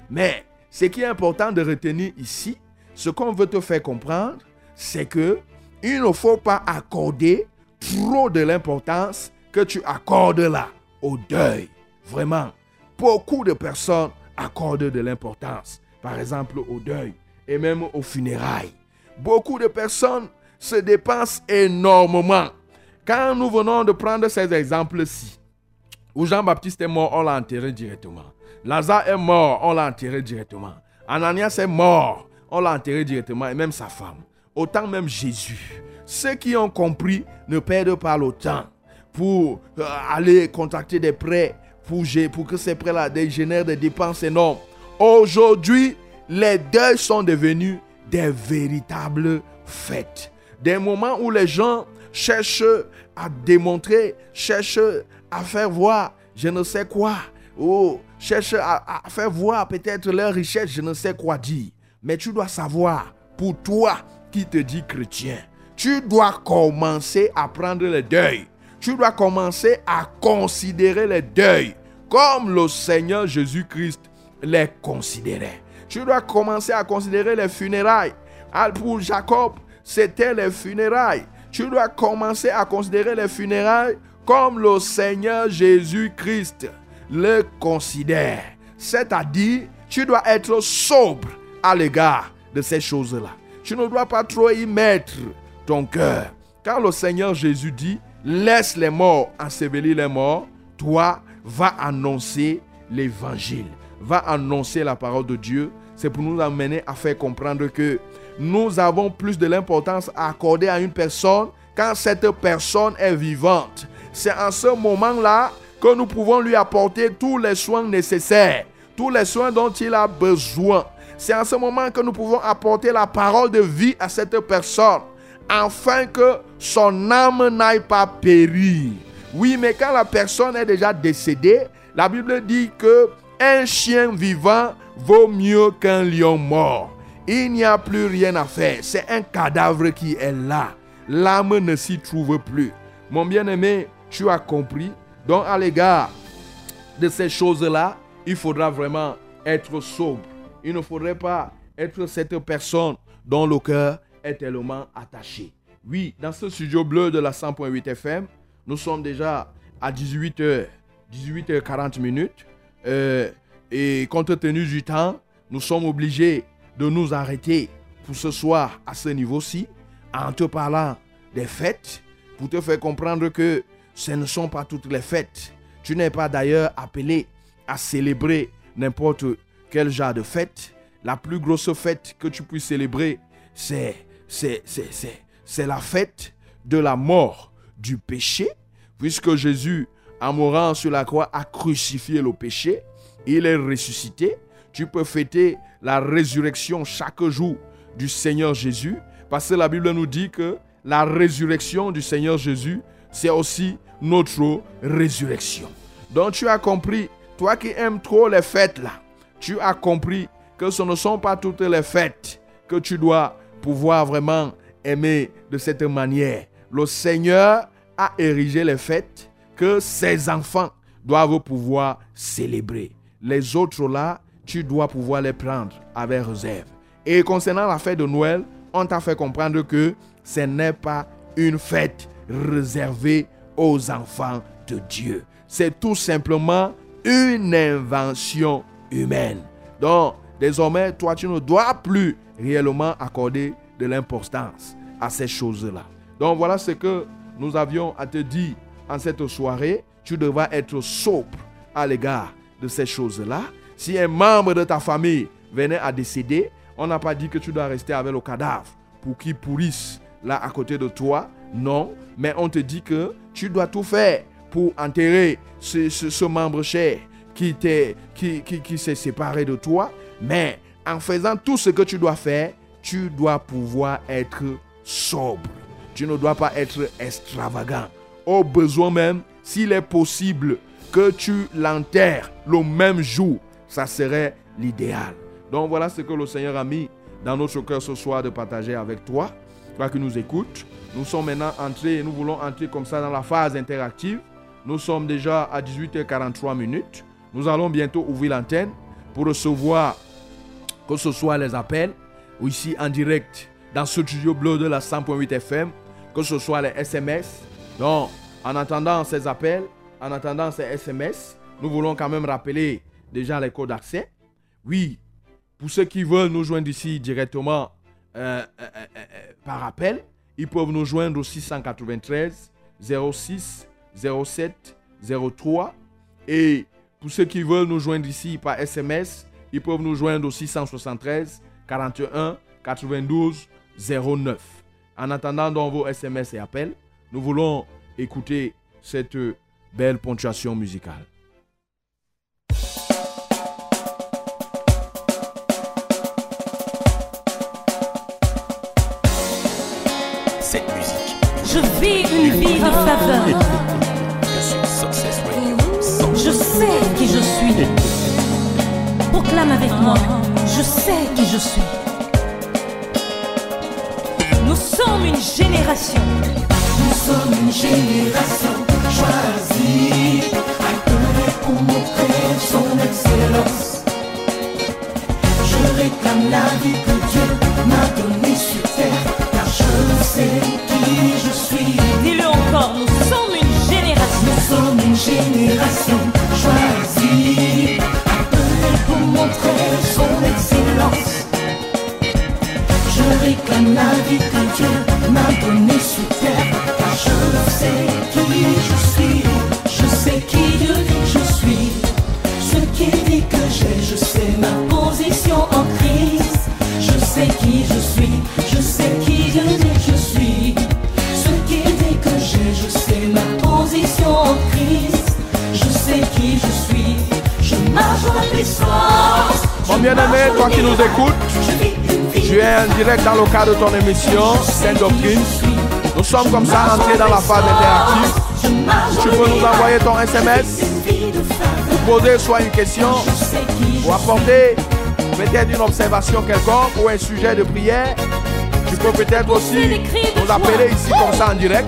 Mais ce qui est important de retenir ici, ce qu'on veut te faire comprendre, c'est que il ne faut pas accorder trop de l'importance que tu accordes là au deuil. Vraiment, beaucoup de personnes accordent de l'importance, par exemple au deuil et même aux funérailles. Beaucoup de personnes se dépensent énormément. Quand nous venons de prendre ces exemples-ci, où Jean-Baptiste est mort, on l'a enterré directement. Lazare est mort, on l'a enterré directement. Ananias est mort, on l'a enterré directement, et même sa femme. Autant même Jésus. Ceux qui ont compris ne perdent pas le temps pour euh, aller contacter des prêts, pour, que ces prêts-là génèrent des dépenses énormes. Aujourd'hui, les deuils sont devenus des véritables fêtes. Des moments où les gens cherchent à démontrer, cherchent à faire voir je ne sais quoi, ou cherchent à, faire voir peut-être leur richesse, je ne sais quoi dire. Mais tu dois savoir, pour toi qui te dis chrétien, tu dois commencer à prendre le deuil. Tu dois commencer à considérer les deuils comme le Seigneur Jésus-Christ les considérait. Tu dois commencer à considérer les funérailles. Pour Jacob, c'était les funérailles. Tu dois commencer à considérer les funérailles comme le Seigneur Jésus-Christ le considère. C'est-à-dire, tu dois être sobre à l'égard de ces choses-là. Tu ne dois pas trop y mettre ton cœur. Car le Seigneur Jésus dit, laisse les morts ensevelir les morts, toi, va annoncer l'évangile, va annoncer la parole de Dieu. C'est pour nous amener à faire comprendre que nous avons plus de l'importance à accorder à une personne quand cette personne est vivante. C'est en ce moment-là que nous pouvons lui apporter tous les soins nécessaires, tous les soins dont il a besoin. C'est en ce moment que nous pouvons apporter la parole de vie à cette personne, afin que son âme n'aille pas périr. Oui, mais quand la personne est déjà décédée, la Bible dit que un chien vivant vaut mieux qu'un lion mort. Il n'y a plus rien à faire. C'est un cadavre qui est là. L'âme ne s'y trouve plus. Mon bien-aimé, tu as compris. Donc à l'égard de ces choses-là, il faudra vraiment être sobre. Il ne faudrait pas être cette personne dont le cœur est tellement attaché. Oui, dans ce studio bleu de la 100.8 FM, nous sommes déjà à 18h, 18h40 minutes. Euh, et compte tenu du temps, nous sommes obligés de nous arrêter pour ce soir à ce niveau-ci en te parlant des fêtes pour te faire comprendre que ce ne sont pas toutes les fêtes. Tu n'es pas d'ailleurs appelé à célébrer n'importe quel genre de fête. La plus grosse fête que tu puisses célébrer, c'est, la fête de la mort du péché, puisque Jésus, en mourant sur la croix, a crucifié le péché. Il est ressuscité. Tu peux fêter la résurrection chaque jour du Seigneur Jésus, parce que la Bible nous dit que la résurrection du Seigneur Jésus, c'est aussi notre résurrection. Donc tu as compris, toi qui aimes trop les fêtes là, tu as compris que ce ne sont pas toutes les fêtes que tu dois pouvoir vraiment aimer de cette manière. Le Seigneur a érigé les fêtes que ses enfants doivent pouvoir célébrer. Les autres là, tu dois pouvoir les prendre avec réserve. Et concernant la fête de Noël, on t'a fait comprendre que ce n'est pas une fête réservée aux enfants de Dieu. C'est tout simplement une invention humaine. Donc, désormais, toi, tu ne dois plus réellement accorder de l'importance à ces choses-là. Donc, voilà ce que nous avions à te dire en cette soirée. Tu devras être sobre à l'égard de ces choses-là. Si un membre de ta famille venait à décéder, on n'a pas dit que tu dois rester avec le cadavre pour qu'il pourrisse là à côté de toi. Non, mais on te dit que tu dois tout faire pour enterrer ce, membre cher qui, qui, qui, qui s'est séparé de toi. Mais en faisant tout ce que tu dois faire, tu dois pouvoir être sobre. Tu ne dois pas être extravagant. Au besoin même, s'il est possible que tu l'enterres le même jour, ça serait l'idéal. Donc voilà ce que le Seigneur a mis dans notre cœur ce soir de partager avec toi. Toi qui nous écoutes, nous sommes maintenant entrés et nous voulons entrer comme ça dans la phase interactive. Nous sommes déjà à 18h43 minutes. Nous allons bientôt ouvrir l'antenne pour recevoir que ce soit les appels ou ici en direct dans ce studio bleu de la 100.8 FM, que ce soit les SMS. Donc, en attendant ces appels, en attendant ces SMS, nous voulons quand même rappeler déjà les codes d'accès. Oui, pour ceux qui veulent nous joindre ici directement euh, euh, euh, par appel, ils peuvent nous joindre au 693 06 07 03. Et pour ceux qui veulent nous joindre ici par SMS, ils peuvent nous joindre au 673 41 92 09. En attendant dans vos SMS et appels, nous voulons écouter cette belle ponctuation musicale. Je vis une vie de faveur. Je sais qui je suis. Proclame avec moi. Je sais qui je suis. Nous sommes une génération. Nous sommes une génération choisie, pour montrer son excellence. Je réclame la vie que Dieu m'a donnée sur terre, je sais qui je suis. Dis-le encore, nous sommes une génération. Nous sommes une génération choisie. Appelée pour montrer son excellence. Je réclame la vie que Dieu m'a donnée sur terre. Car je sais qui je suis. Je sais qui Dieu dit je suis. Ce qu'il dit que j'ai, je sais ma position en crise. Je sais qui je suis. Je sais Mon bien-aimé, toi qui nous écoutes, tu es en direct dans le cadre de ton émission Sainte Doctrine. Nous sommes comme ça entrés dans la phase interactive. Tu peux nous envoyer ton SMS, poser soit une question ou apporter peut-être une observation quelconque ou un sujet de prière. Tu peux peut-être aussi nous appeler ici comme ça en direct.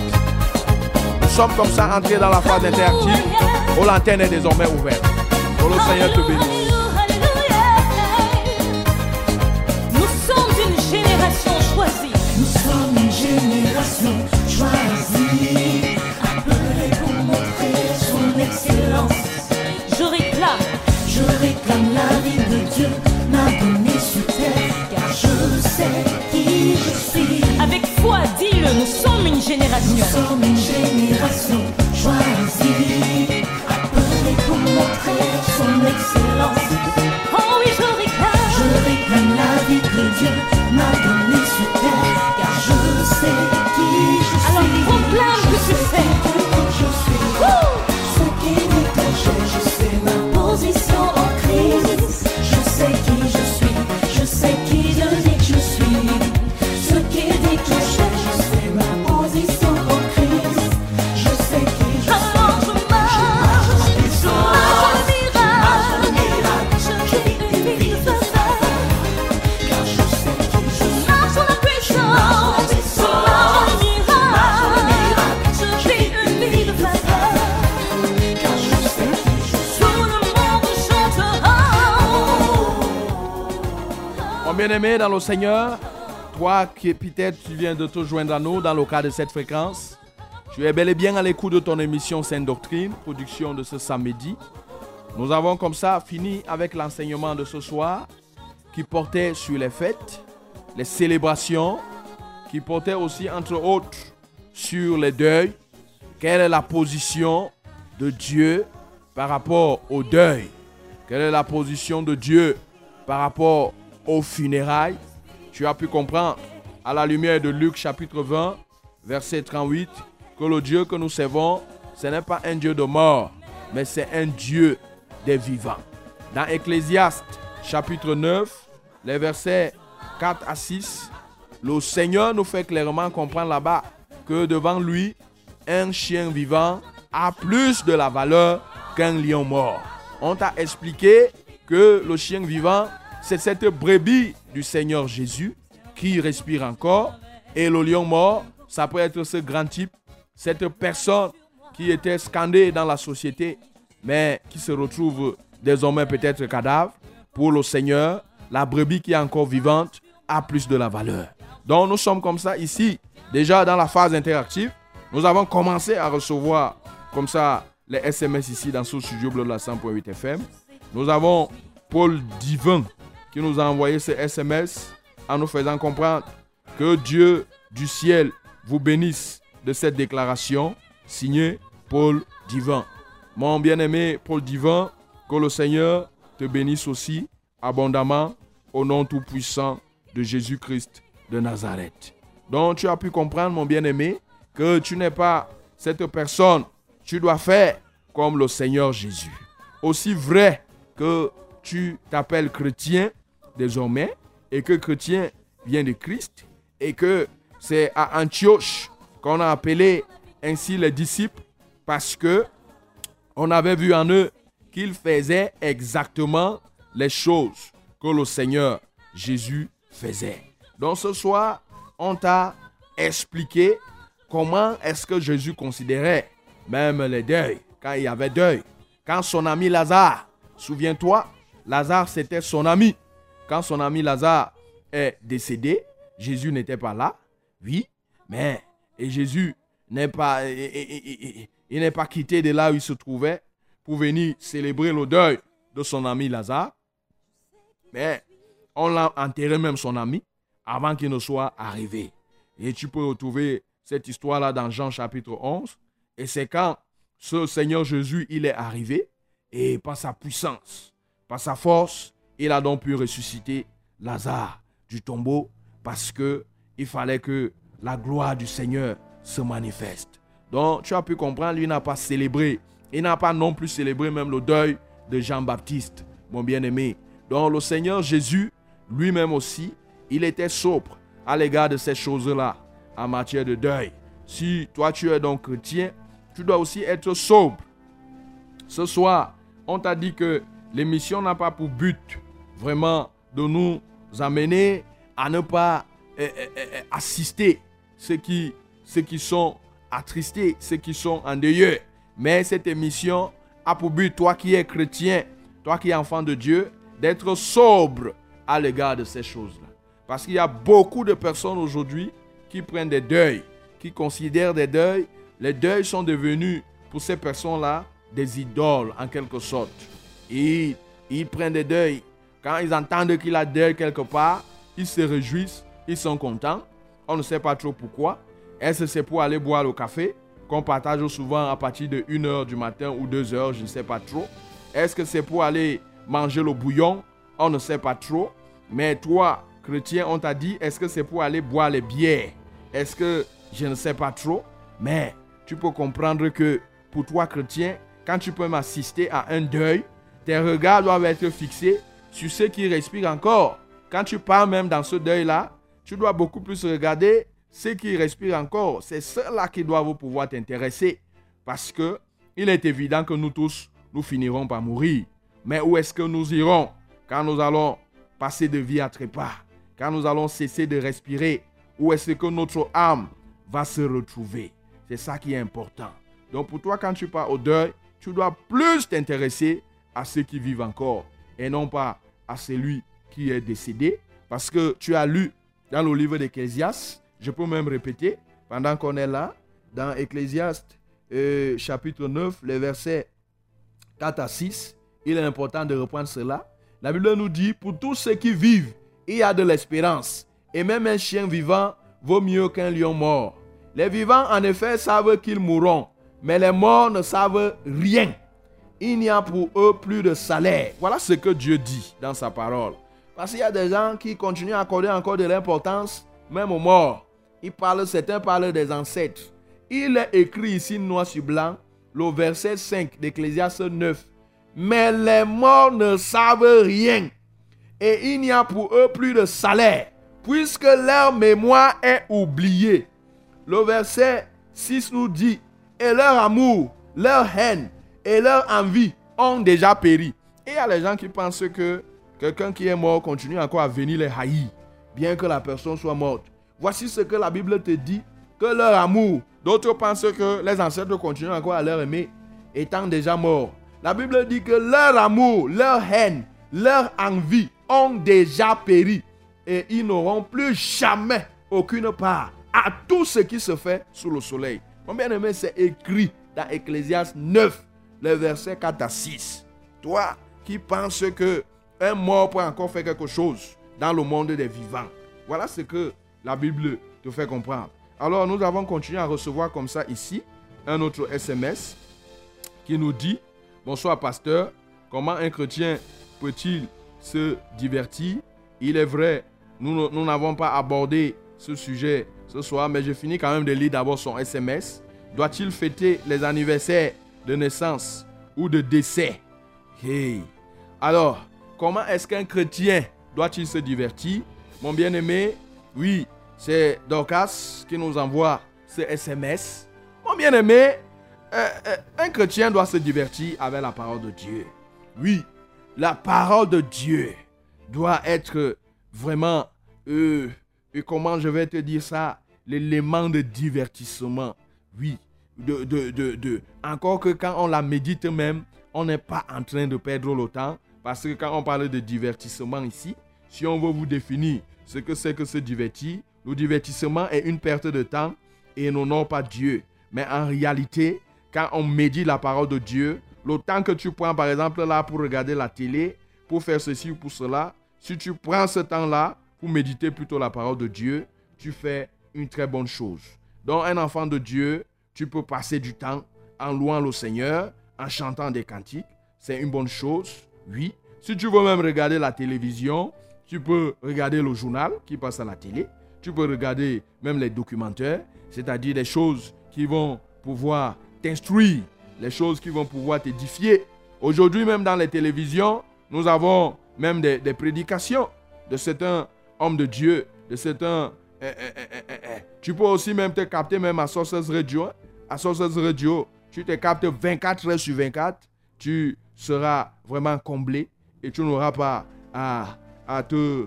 Nous sommes comme ça entrés dans la phase interactive où l'antenne est désormais ouverte. Que le Seigneur te bénisse. Nous sommes une génération choisie. Nous sommes une génération choisie, appelée pour montrer son excellence. Je réclame Je réclame la vie de Dieu, m'a donné sur terre, car je sais qui je suis. avec foi, dis-le, nous sommes une Nous génération. sommes une génération dans le Seigneur, toi qui peut-être tu viens de te joindre à nous dans le cadre de cette fréquence, tu es bel et bien à l'écoute de ton émission Sainte Doctrine, production de ce samedi. Nous avons comme ça fini avec l'enseignement de ce soir qui portait sur les fêtes, les célébrations, qui portait aussi entre autres sur les deuils. Quelle est la position de Dieu par rapport au deuil? Quelle est la position de Dieu par rapport aux funérailles Tu as pu comprendre à la lumière de Luc chapitre 20, verset 38, que le Dieu que nous servons, ce n'est pas un Dieu de mort, mais c'est un Dieu des vivants. Dans Ecclésiaste chapitre 9, les versets 4 à 6, le Seigneur nous fait clairement comprendre là-bas que devant lui, un chien vivant a plus de la valeur qu'un lion mort. On t'a expliqué que le chien vivant, c'est cette brebis du Seigneur Jésus qui respire encore. Et le lion mort, ça peut être ce grand type, cette personne qui était scandée dans la société, mais qui se retrouve désormais peut-être cadavre. Pour le Seigneur, la brebis qui est encore vivante a plus de la valeur. Donc nous sommes comme ça ici, déjà dans la phase interactive. Nous avons commencé à recevoir comme ça les SMS ici dans ce studio de la 100.8 FM. Nous avons Paul Divin qui nous a envoyé ce SMS en nous faisant comprendre que Dieu du ciel vous bénisse de cette déclaration signée Paul Divin. Mon bien-aimé Paul Divin, que le Seigneur te bénisse aussi abondamment au nom tout-puissant de Jésus-Christ de Nazareth. Donc tu as pu comprendre, mon bien-aimé, que tu n'es pas cette personne. Tu dois faire comme le Seigneur Jésus. Aussi vrai que tu t'appelles chrétien désormais et que chrétien vient de Christ et que c'est à Antioche qu'on a appelé ainsi les disciples parce que on avait vu en eux qu'ils faisaient exactement les choses que le Seigneur Jésus faisait. Donc ce soir, on t'a expliqué comment est-ce que Jésus considérait même les deuils, quand il y avait deuil. Quand son ami Lazare, souviens-toi, Lazare c'était son ami. Quand son ami Lazare est décédé, Jésus n'était pas là, oui, mais Jésus n'est pas, il n'est pas quitté de là où il se trouvait pour venir célébrer le deuil de son ami Lazare. Mais on l'a enterré même son ami avant qu'il ne soit arrivé. Et tu peux retrouver cette histoire-là dans Jean chapitre 11. Et c'est quand ce Seigneur Jésus, il est arrivé et par sa puissance, par sa force, il a donc pu ressusciter Lazare du tombeau parce que il fallait que la gloire du Seigneur se manifeste. Donc tu as pu comprendre, lui n'a pas célébré, il n'a pas non plus célébré même le deuil de Jean-Baptiste, mon bien-aimé. Donc le Seigneur Jésus, lui-même aussi, il était sobre à l'égard de ces choses-là en matière de deuil. Si toi tu es donc chrétien, tu dois aussi être sobre. Ce soir, on t'a dit que l'émission n'a pas pour but vraiment de nous amener à ne pas eh, eh, eh, assister ceux qui, ceux qui sont attristés, ceux qui sont en deuil. Mais cette émission a pour but, toi qui es chrétien, toi qui es enfant de Dieu, d'être sobre à l'égard de ces choses-là. Parce qu'il y a beaucoup de personnes aujourd'hui qui prennent des deuils, qui considèrent des deuils. Les deuils sont devenus pour ces personnes-là des idoles en quelque sorte. Et ils prennent des deuils. Quand ils entendent qu'il a deuil quelque part, ils se réjouissent, ils sont contents. On ne sait pas trop pourquoi. Est-ce que c'est pour aller boire le café qu'on partage souvent à partir de 1h du matin ou 2h, je ne sais pas trop. Est-ce que c'est pour aller manger le bouillon On ne sait pas trop. Mais toi, chrétien, on t'a dit, est-ce que c'est pour aller boire les bières? Est-ce que je ne sais pas trop? Mais tu peux comprendre que pour toi, chrétien, quand tu peux m'assister à un deuil, tes regards doivent être fixés sur ceux qui respirent encore. Quand tu pars même dans ce deuil-là, tu dois beaucoup plus regarder ceux qui respirent encore. C'est ceux-là qui doivent pouvoir t'intéresser. Parce que il est évident que nous tous, nous finirons par mourir. Mais où est-ce que nous irons quand nous allons passer de vie à trépas Quand nous allons cesser de respirer? Où est-ce que notre âme va se retrouver? C'est ça qui est important. Donc pour toi, quand tu pars au deuil, tu dois plus t'intéresser à ceux qui vivent encore et non pas à celui qui est décédé. Parce que tu as lu dans le livre d'Ecclésiaste, je peux même répéter, pendant qu'on est là, dans Ecclésiaste euh, chapitre 9, les versets 4 à 6, il est important de reprendre cela. La Bible nous dit, pour tous ceux qui vivent, il y a de l'espérance. Et même un chien vivant vaut mieux qu'un lion mort. Les vivants, en effet, savent qu'ils mourront, mais les morts ne savent rien. Il n'y a pour eux plus de salaire. Voilà ce que Dieu dit dans sa parole. Parce qu'il y a des gens qui continuent à accorder encore de l'importance, même aux morts. Ils parlent, certains parlent des ancêtres. Il est écrit ici noir sur blanc, le verset 5 d'Ecclésiaste 9. Mais les morts ne savent rien. Et il n'y a pour eux plus de salaire, puisque leur mémoire est oubliée. Le verset 6 nous dit, et leur amour, leur haine et leur envie ont déjà péri. Et il y a les gens qui pensent que quelqu'un qui est mort continue encore à venir les haïr, bien que la personne soit morte. Voici ce que la Bible te dit, que leur amour, d'autres pensent que les ancêtres continuent encore à leur aimer, étant déjà morts. La Bible dit que leur amour, leur haine, leur envie ont déjà péri. Et ils n'auront plus jamais aucune part à tout ce qui se fait sous le soleil. Mon bien-aimé, c'est écrit dans Ecclésiaste 9, les versets 4 à 6. Toi qui penses que un mort peut encore faire quelque chose dans le monde des vivants. Voilà ce que la Bible te fait comprendre. Alors nous avons continué à recevoir comme ça ici un autre SMS qui nous dit, bonsoir pasteur, comment un chrétien peut-il se divertir? Il est vrai, nous n'avons pas abordé ce sujet ce soir, mais je finis quand même de lire d'abord son SMS. Doit-il fêter les anniversaires de naissance ou de décès Hey Alors, comment est-ce qu'un chrétien doit-il se divertir? Mon bien-aimé, oui, c'est Dorcas qui nous envoie ce SMS. Mon bien-aimé, euh, euh, un chrétien doit se divertir avec la parole de Dieu. Oui, la parole de Dieu doit être vraiment, euh, comment je vais te dire ça, l'élément de divertissement. Oui, de, de, de, encore que quand on la médite même, on n'est pas en train de perdre le temps. Parce que quand on parle de divertissement ici, si on veut vous définir ce que c'est que se divertir, le divertissement est une perte de temps et non pas Dieu. Mais en réalité, quand on médite la parole de Dieu, le temps que tu prends par exemple là pour regarder la télé, pour faire ceci ou pour cela, si tu prends ce temps-là pour méditer plutôt la parole de Dieu, tu fais une très bonne chose. Donc un enfant de Dieu, tu peux passer du temps en louant le Seigneur, en chantant des cantiques. C'est une bonne chose, oui. Si tu veux même regarder la télévision, tu peux regarder le journal qui passe à la télé. Tu peux regarder même les documentaires, c'est-à-dire des choses qui vont pouvoir t'instruire, les choses qui vont pouvoir t'édifier. Aujourd'hui, même dans les télévisions, nous avons même des, prédications de certains hommes de Dieu, de certains... eh, eh, eh. Tu peux aussi même te capter même à Sources Radio. À Radio, tu te captes 24 heures sur 24. Tu seras vraiment comblé et tu n'auras pas à, à te...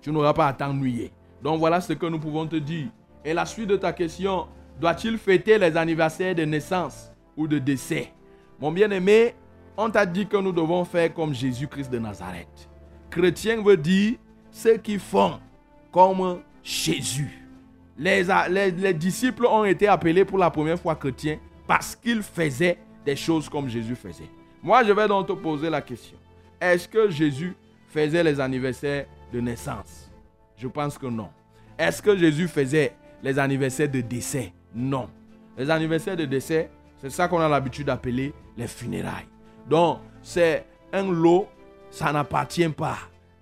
Tu n'auras pas à t'ennuyer. Donc voilà ce que nous pouvons te dire. Et la suite de ta question, doit-il fêter les anniversaires de naissance ou de décès? Mon bien-aimé, on t'a dit que nous devons faire comme Jésus-Christ de Nazareth. Chrétien veut dire ceux qui font comme Jésus. Les, les- les disciples ont été appelés pour la première fois chrétiens parce qu'ils faisaient des choses comme Jésus faisait. Moi, je vais donc te poser la question. Est-ce que Jésus faisait les anniversaires de naissance? Je pense que non. Est-ce que Jésus faisait les anniversaires de décès? Non. Les anniversaires de décès, c'est ça qu'on a l'habitude d'appeler les funérailles. Donc, c'est un lot, ça n'appartient pas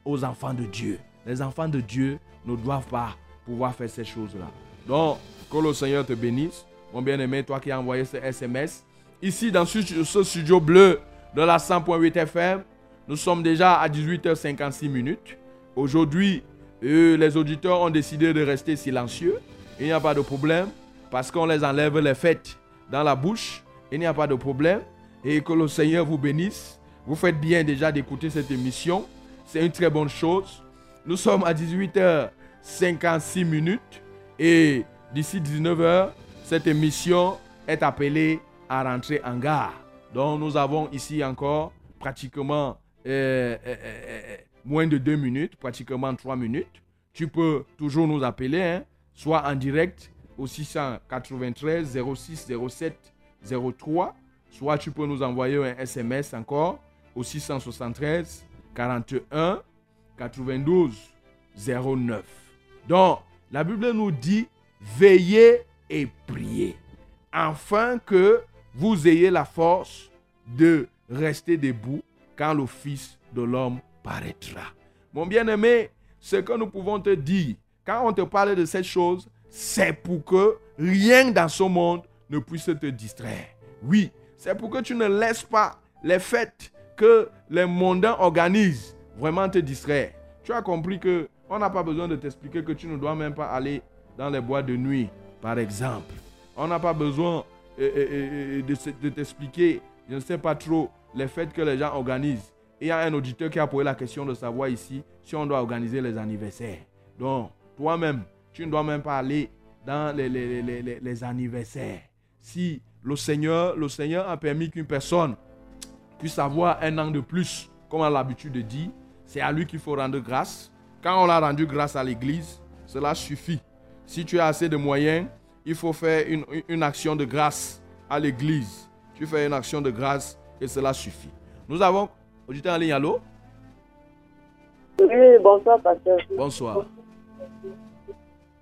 aux enfants de Dieu. Les enfants de Dieu ne doivent pas pouvoir faire ces choses-là. Donc, que le Seigneur te bénisse. Mon bien-aimé, toi qui as envoyé ce SMS. Ici, dans ce, studio bleu de la 100.8 FM, nous sommes déjà à 18h56 minutes. Aujourd'hui, euh, les auditeurs ont décidé de rester silencieux. Il n'y a pas de problème parce qu'on les enlève les fêtes dans la bouche. Il n'y a pas de problème. Et que le Seigneur vous bénisse. Vous faites bien déjà d'écouter cette émission. C'est une très bonne chose. Nous sommes à 18h56 minutes. Et d'ici 19h, cette émission est appelée à rentrer en gare. Donc nous avons ici encore pratiquement euh, euh, euh, moins de 2 minutes, pratiquement 3 minutes. Tu peux toujours nous appeler, hein, soit en direct au 693 06 07 03, soit tu peux nous envoyer un SMS encore au 673 41 92 09. Donc, la Bible nous dit veillez et priez, afin que vous ayez la force de rester debout quand le Fils de l'homme paraîtra. Mon bien-aimé, ce que nous pouvons te dire, quand on te parle de cette chose, c'est pour que rien dans ce monde ne puisse te distraire. Oui, c'est pour que tu ne laisses pas les fêtes que les mondains organisent vraiment te distraire. Tu as compris que on n'a pas besoin de t'expliquer que tu ne dois même pas aller dans les boîtes de nuit, par exemple. On n'a pas besoin euh, euh, euh, de, t'expliquer, je ne sais pas trop, les fêtes que les gens organisent. Il y a un auditeur qui a posé la question de savoir ici si on doit organiser les anniversaires. Donc, toi-même, tu ne dois même pas aller dans les anniversaires. Si le Seigneur, le Seigneur a permis qu'une personne puisse avoir un an de plus, comme on a l'habitude de dire, c'est à lui qu'il faut rendre grâce. Quand on a rendu grâce à l'Église, cela suffit. Si tu as assez de moyens, il faut faire une, une action de grâce à l'Église. Tu fais une action de grâce et cela suffit. Nous avons, en ligne, allô? Oui, bonsoir, pasteur. Bonsoir.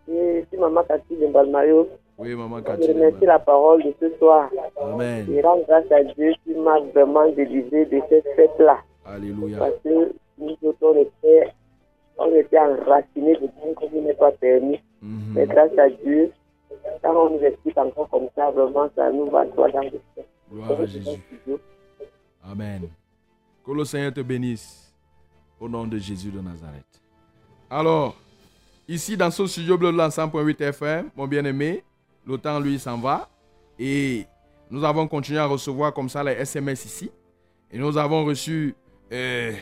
Je suis Maman Cathy de Balmayo. Oui, maman Je Cathy. remercie la parole de ce soir. Amen. Je rends grâce à Dieu qui m'a vraiment délivré de cette fête-là. Alléluia. Parce que nous autres, on était, on était enracinés de bien comme il n'est pas permis. Mhm. Mais grâce à Dieu, quand on nous explique encore comme ça, vraiment, ça nous va droit dans le cœur. Gloire à Jésus. Amen. Que le Seigneur te bénisse au nom de Jésus de Nazareth. Alors, ici dans ce studio bleu de la 100.8 FM, mon bien-aimé, le temps lui s'en va et nous avons continué à recevoir comme ça les SMS ici. Et nous avons reçu euh,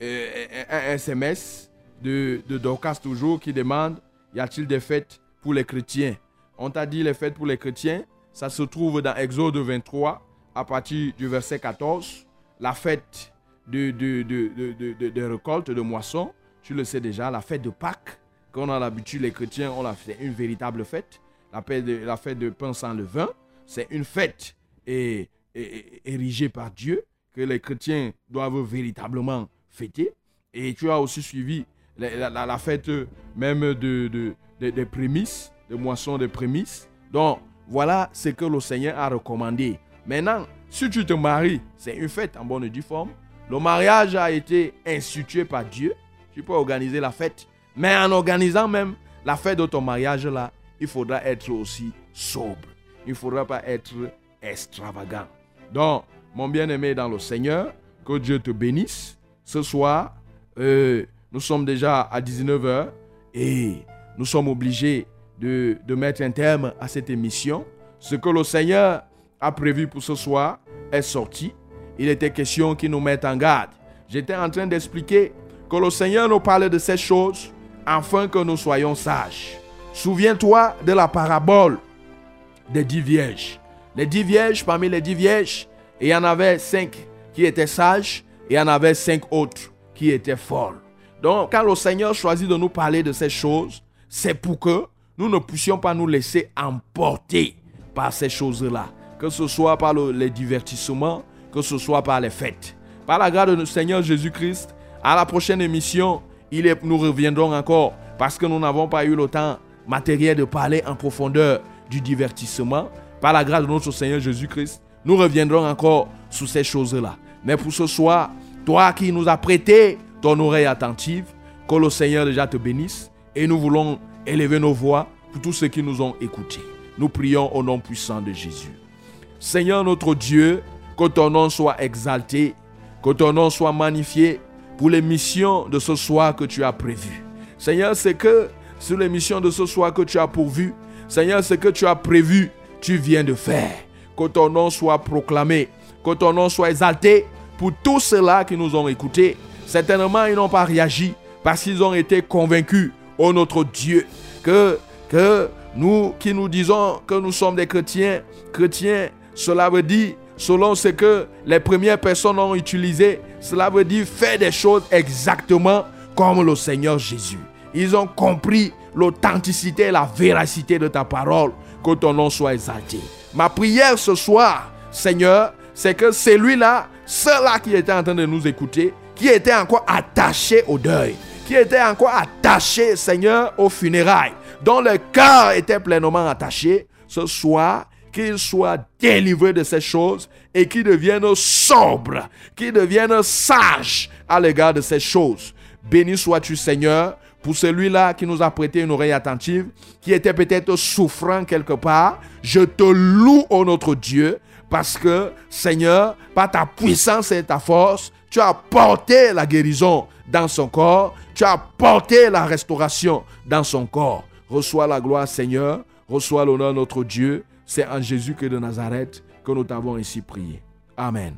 euh, un SMS de, de Dorcas toujours qui demande y a-t-il des fêtes pour les chrétiens? On t'a dit les fêtes pour les chrétiens, ça se trouve dans Exode 23 à partir du verset 14. La fête de, de, de, de, récolte, de moisson, tu le sais déjà, la fête de Pâques, qu'on a l'habitude, les chrétiens, on l'a fait une véritable fête. La fête de, la fête de pain sans levain, c'est une fête et- érigée par Dieu que les chrétiens doivent véritablement fêter. Et tu as aussi suivi la, fête même de- de- des prémices, de moisson de prémices. Donc, voilà ce que le Seigneur a recommandé. Maintenant, si tu te maries, c'est une fête en bonne et due forme. Le mariage a été institué par Dieu. Tu peux organiser la fête. Mais en organisant même la fête de ton mariage là, il faudra être aussi sobre. Il ne faudra pas être extravagant. Donc, mon bien-aimé dans le Seigneur, que Dieu te bénisse. Ce soir, euh, nous sommes déjà à 19h et nous sommes obligés de, de mettre un terme à cette émission. Ce que le Seigneur a prévu pour ce soir est sorti. Il était question qu'il nous mette en garde. J'étais en train d'expliquer que le Seigneur nous parlait de ces choses afin que nous soyons sages. Souviens-toi de la parabole des dix vierges. Les dix vierges, parmi les dix vierges, il y en avait cinq qui étaient sages et il y en avait cinq autres qui étaient folles. Donc, quand le Seigneur choisit de nous parler de ces choses, c'est pour que nous ne puissions pas nous laisser emporter par ces choses-là. Que ce soit par les divertissements, que ce soit par les fêtes. Par la grâce de notre Seigneur Jésus-Christ, à la prochaine émission, il nous reviendrons encore parce que nous n'avons pas eu le temps matériel de parler en profondeur du divertissement. Par la grâce de notre Seigneur Jésus-Christ, nous reviendrons encore sur ces choses-là. Mais pour ce soir, toi qui nous as prêté ton oreille attentive, que le Seigneur déjà te bénisse. Et nous voulons élever nos voix pour tous ceux qui nous ont écoutés. Nous prions au nom puissant de Jésus. Seigneur notre Dieu, que ton nom soit exalté, que ton nom soit magnifié pour les missions de ce soir que tu as prévues. Seigneur, c'est que sur les missions de ce soir que tu as pourvues, Seigneur, ce que tu as prévu, tu viens de faire. Que ton nom soit proclamé, que ton nom soit exalté pour tous ceux-là qui nous ont écoutés. Certainement, ils n'ont pas réagi parce qu'ils ont été convaincus, oh notre Dieu, que, que nous qui nous disons que nous sommes des chrétiens, chrétiens, cela veut dire, selon ce que les premières personnes ont utilisé, cela veut dire faire des choses exactement comme le Seigneur Jésus. Ils ont compris l'authenticité et la véracité de ta parole. Que ton nom soit exalté. Ma prière ce soir, Seigneur, c'est que celui-là, ceux-là qui étaient en train de nous écouter, qui étaient encore attachés au deuil, qui étaient encore attachés, Seigneur, aux funérailles, dont le cœur était pleinement attaché, ce soir, qu'ils soient délivrés de ces choses et qu'ils deviennent sobres, qu'ils deviennent sages à l'égard de ces choses. Béni sois-tu, Seigneur, pour celui-là qui nous a prêté une oreille attentive, qui était peut-être souffrant quelque part. Je te loue, ô notre Dieu, parce que, Seigneur, par ta puissance et ta force, tu as porté la guérison dans son corps, tu as porté la restauration dans son corps. Reçois la gloire, Seigneur, reçois l'honneur, notre Dieu. C'est en Jésus que de Nazareth que nous t'avons ici prié. Amen.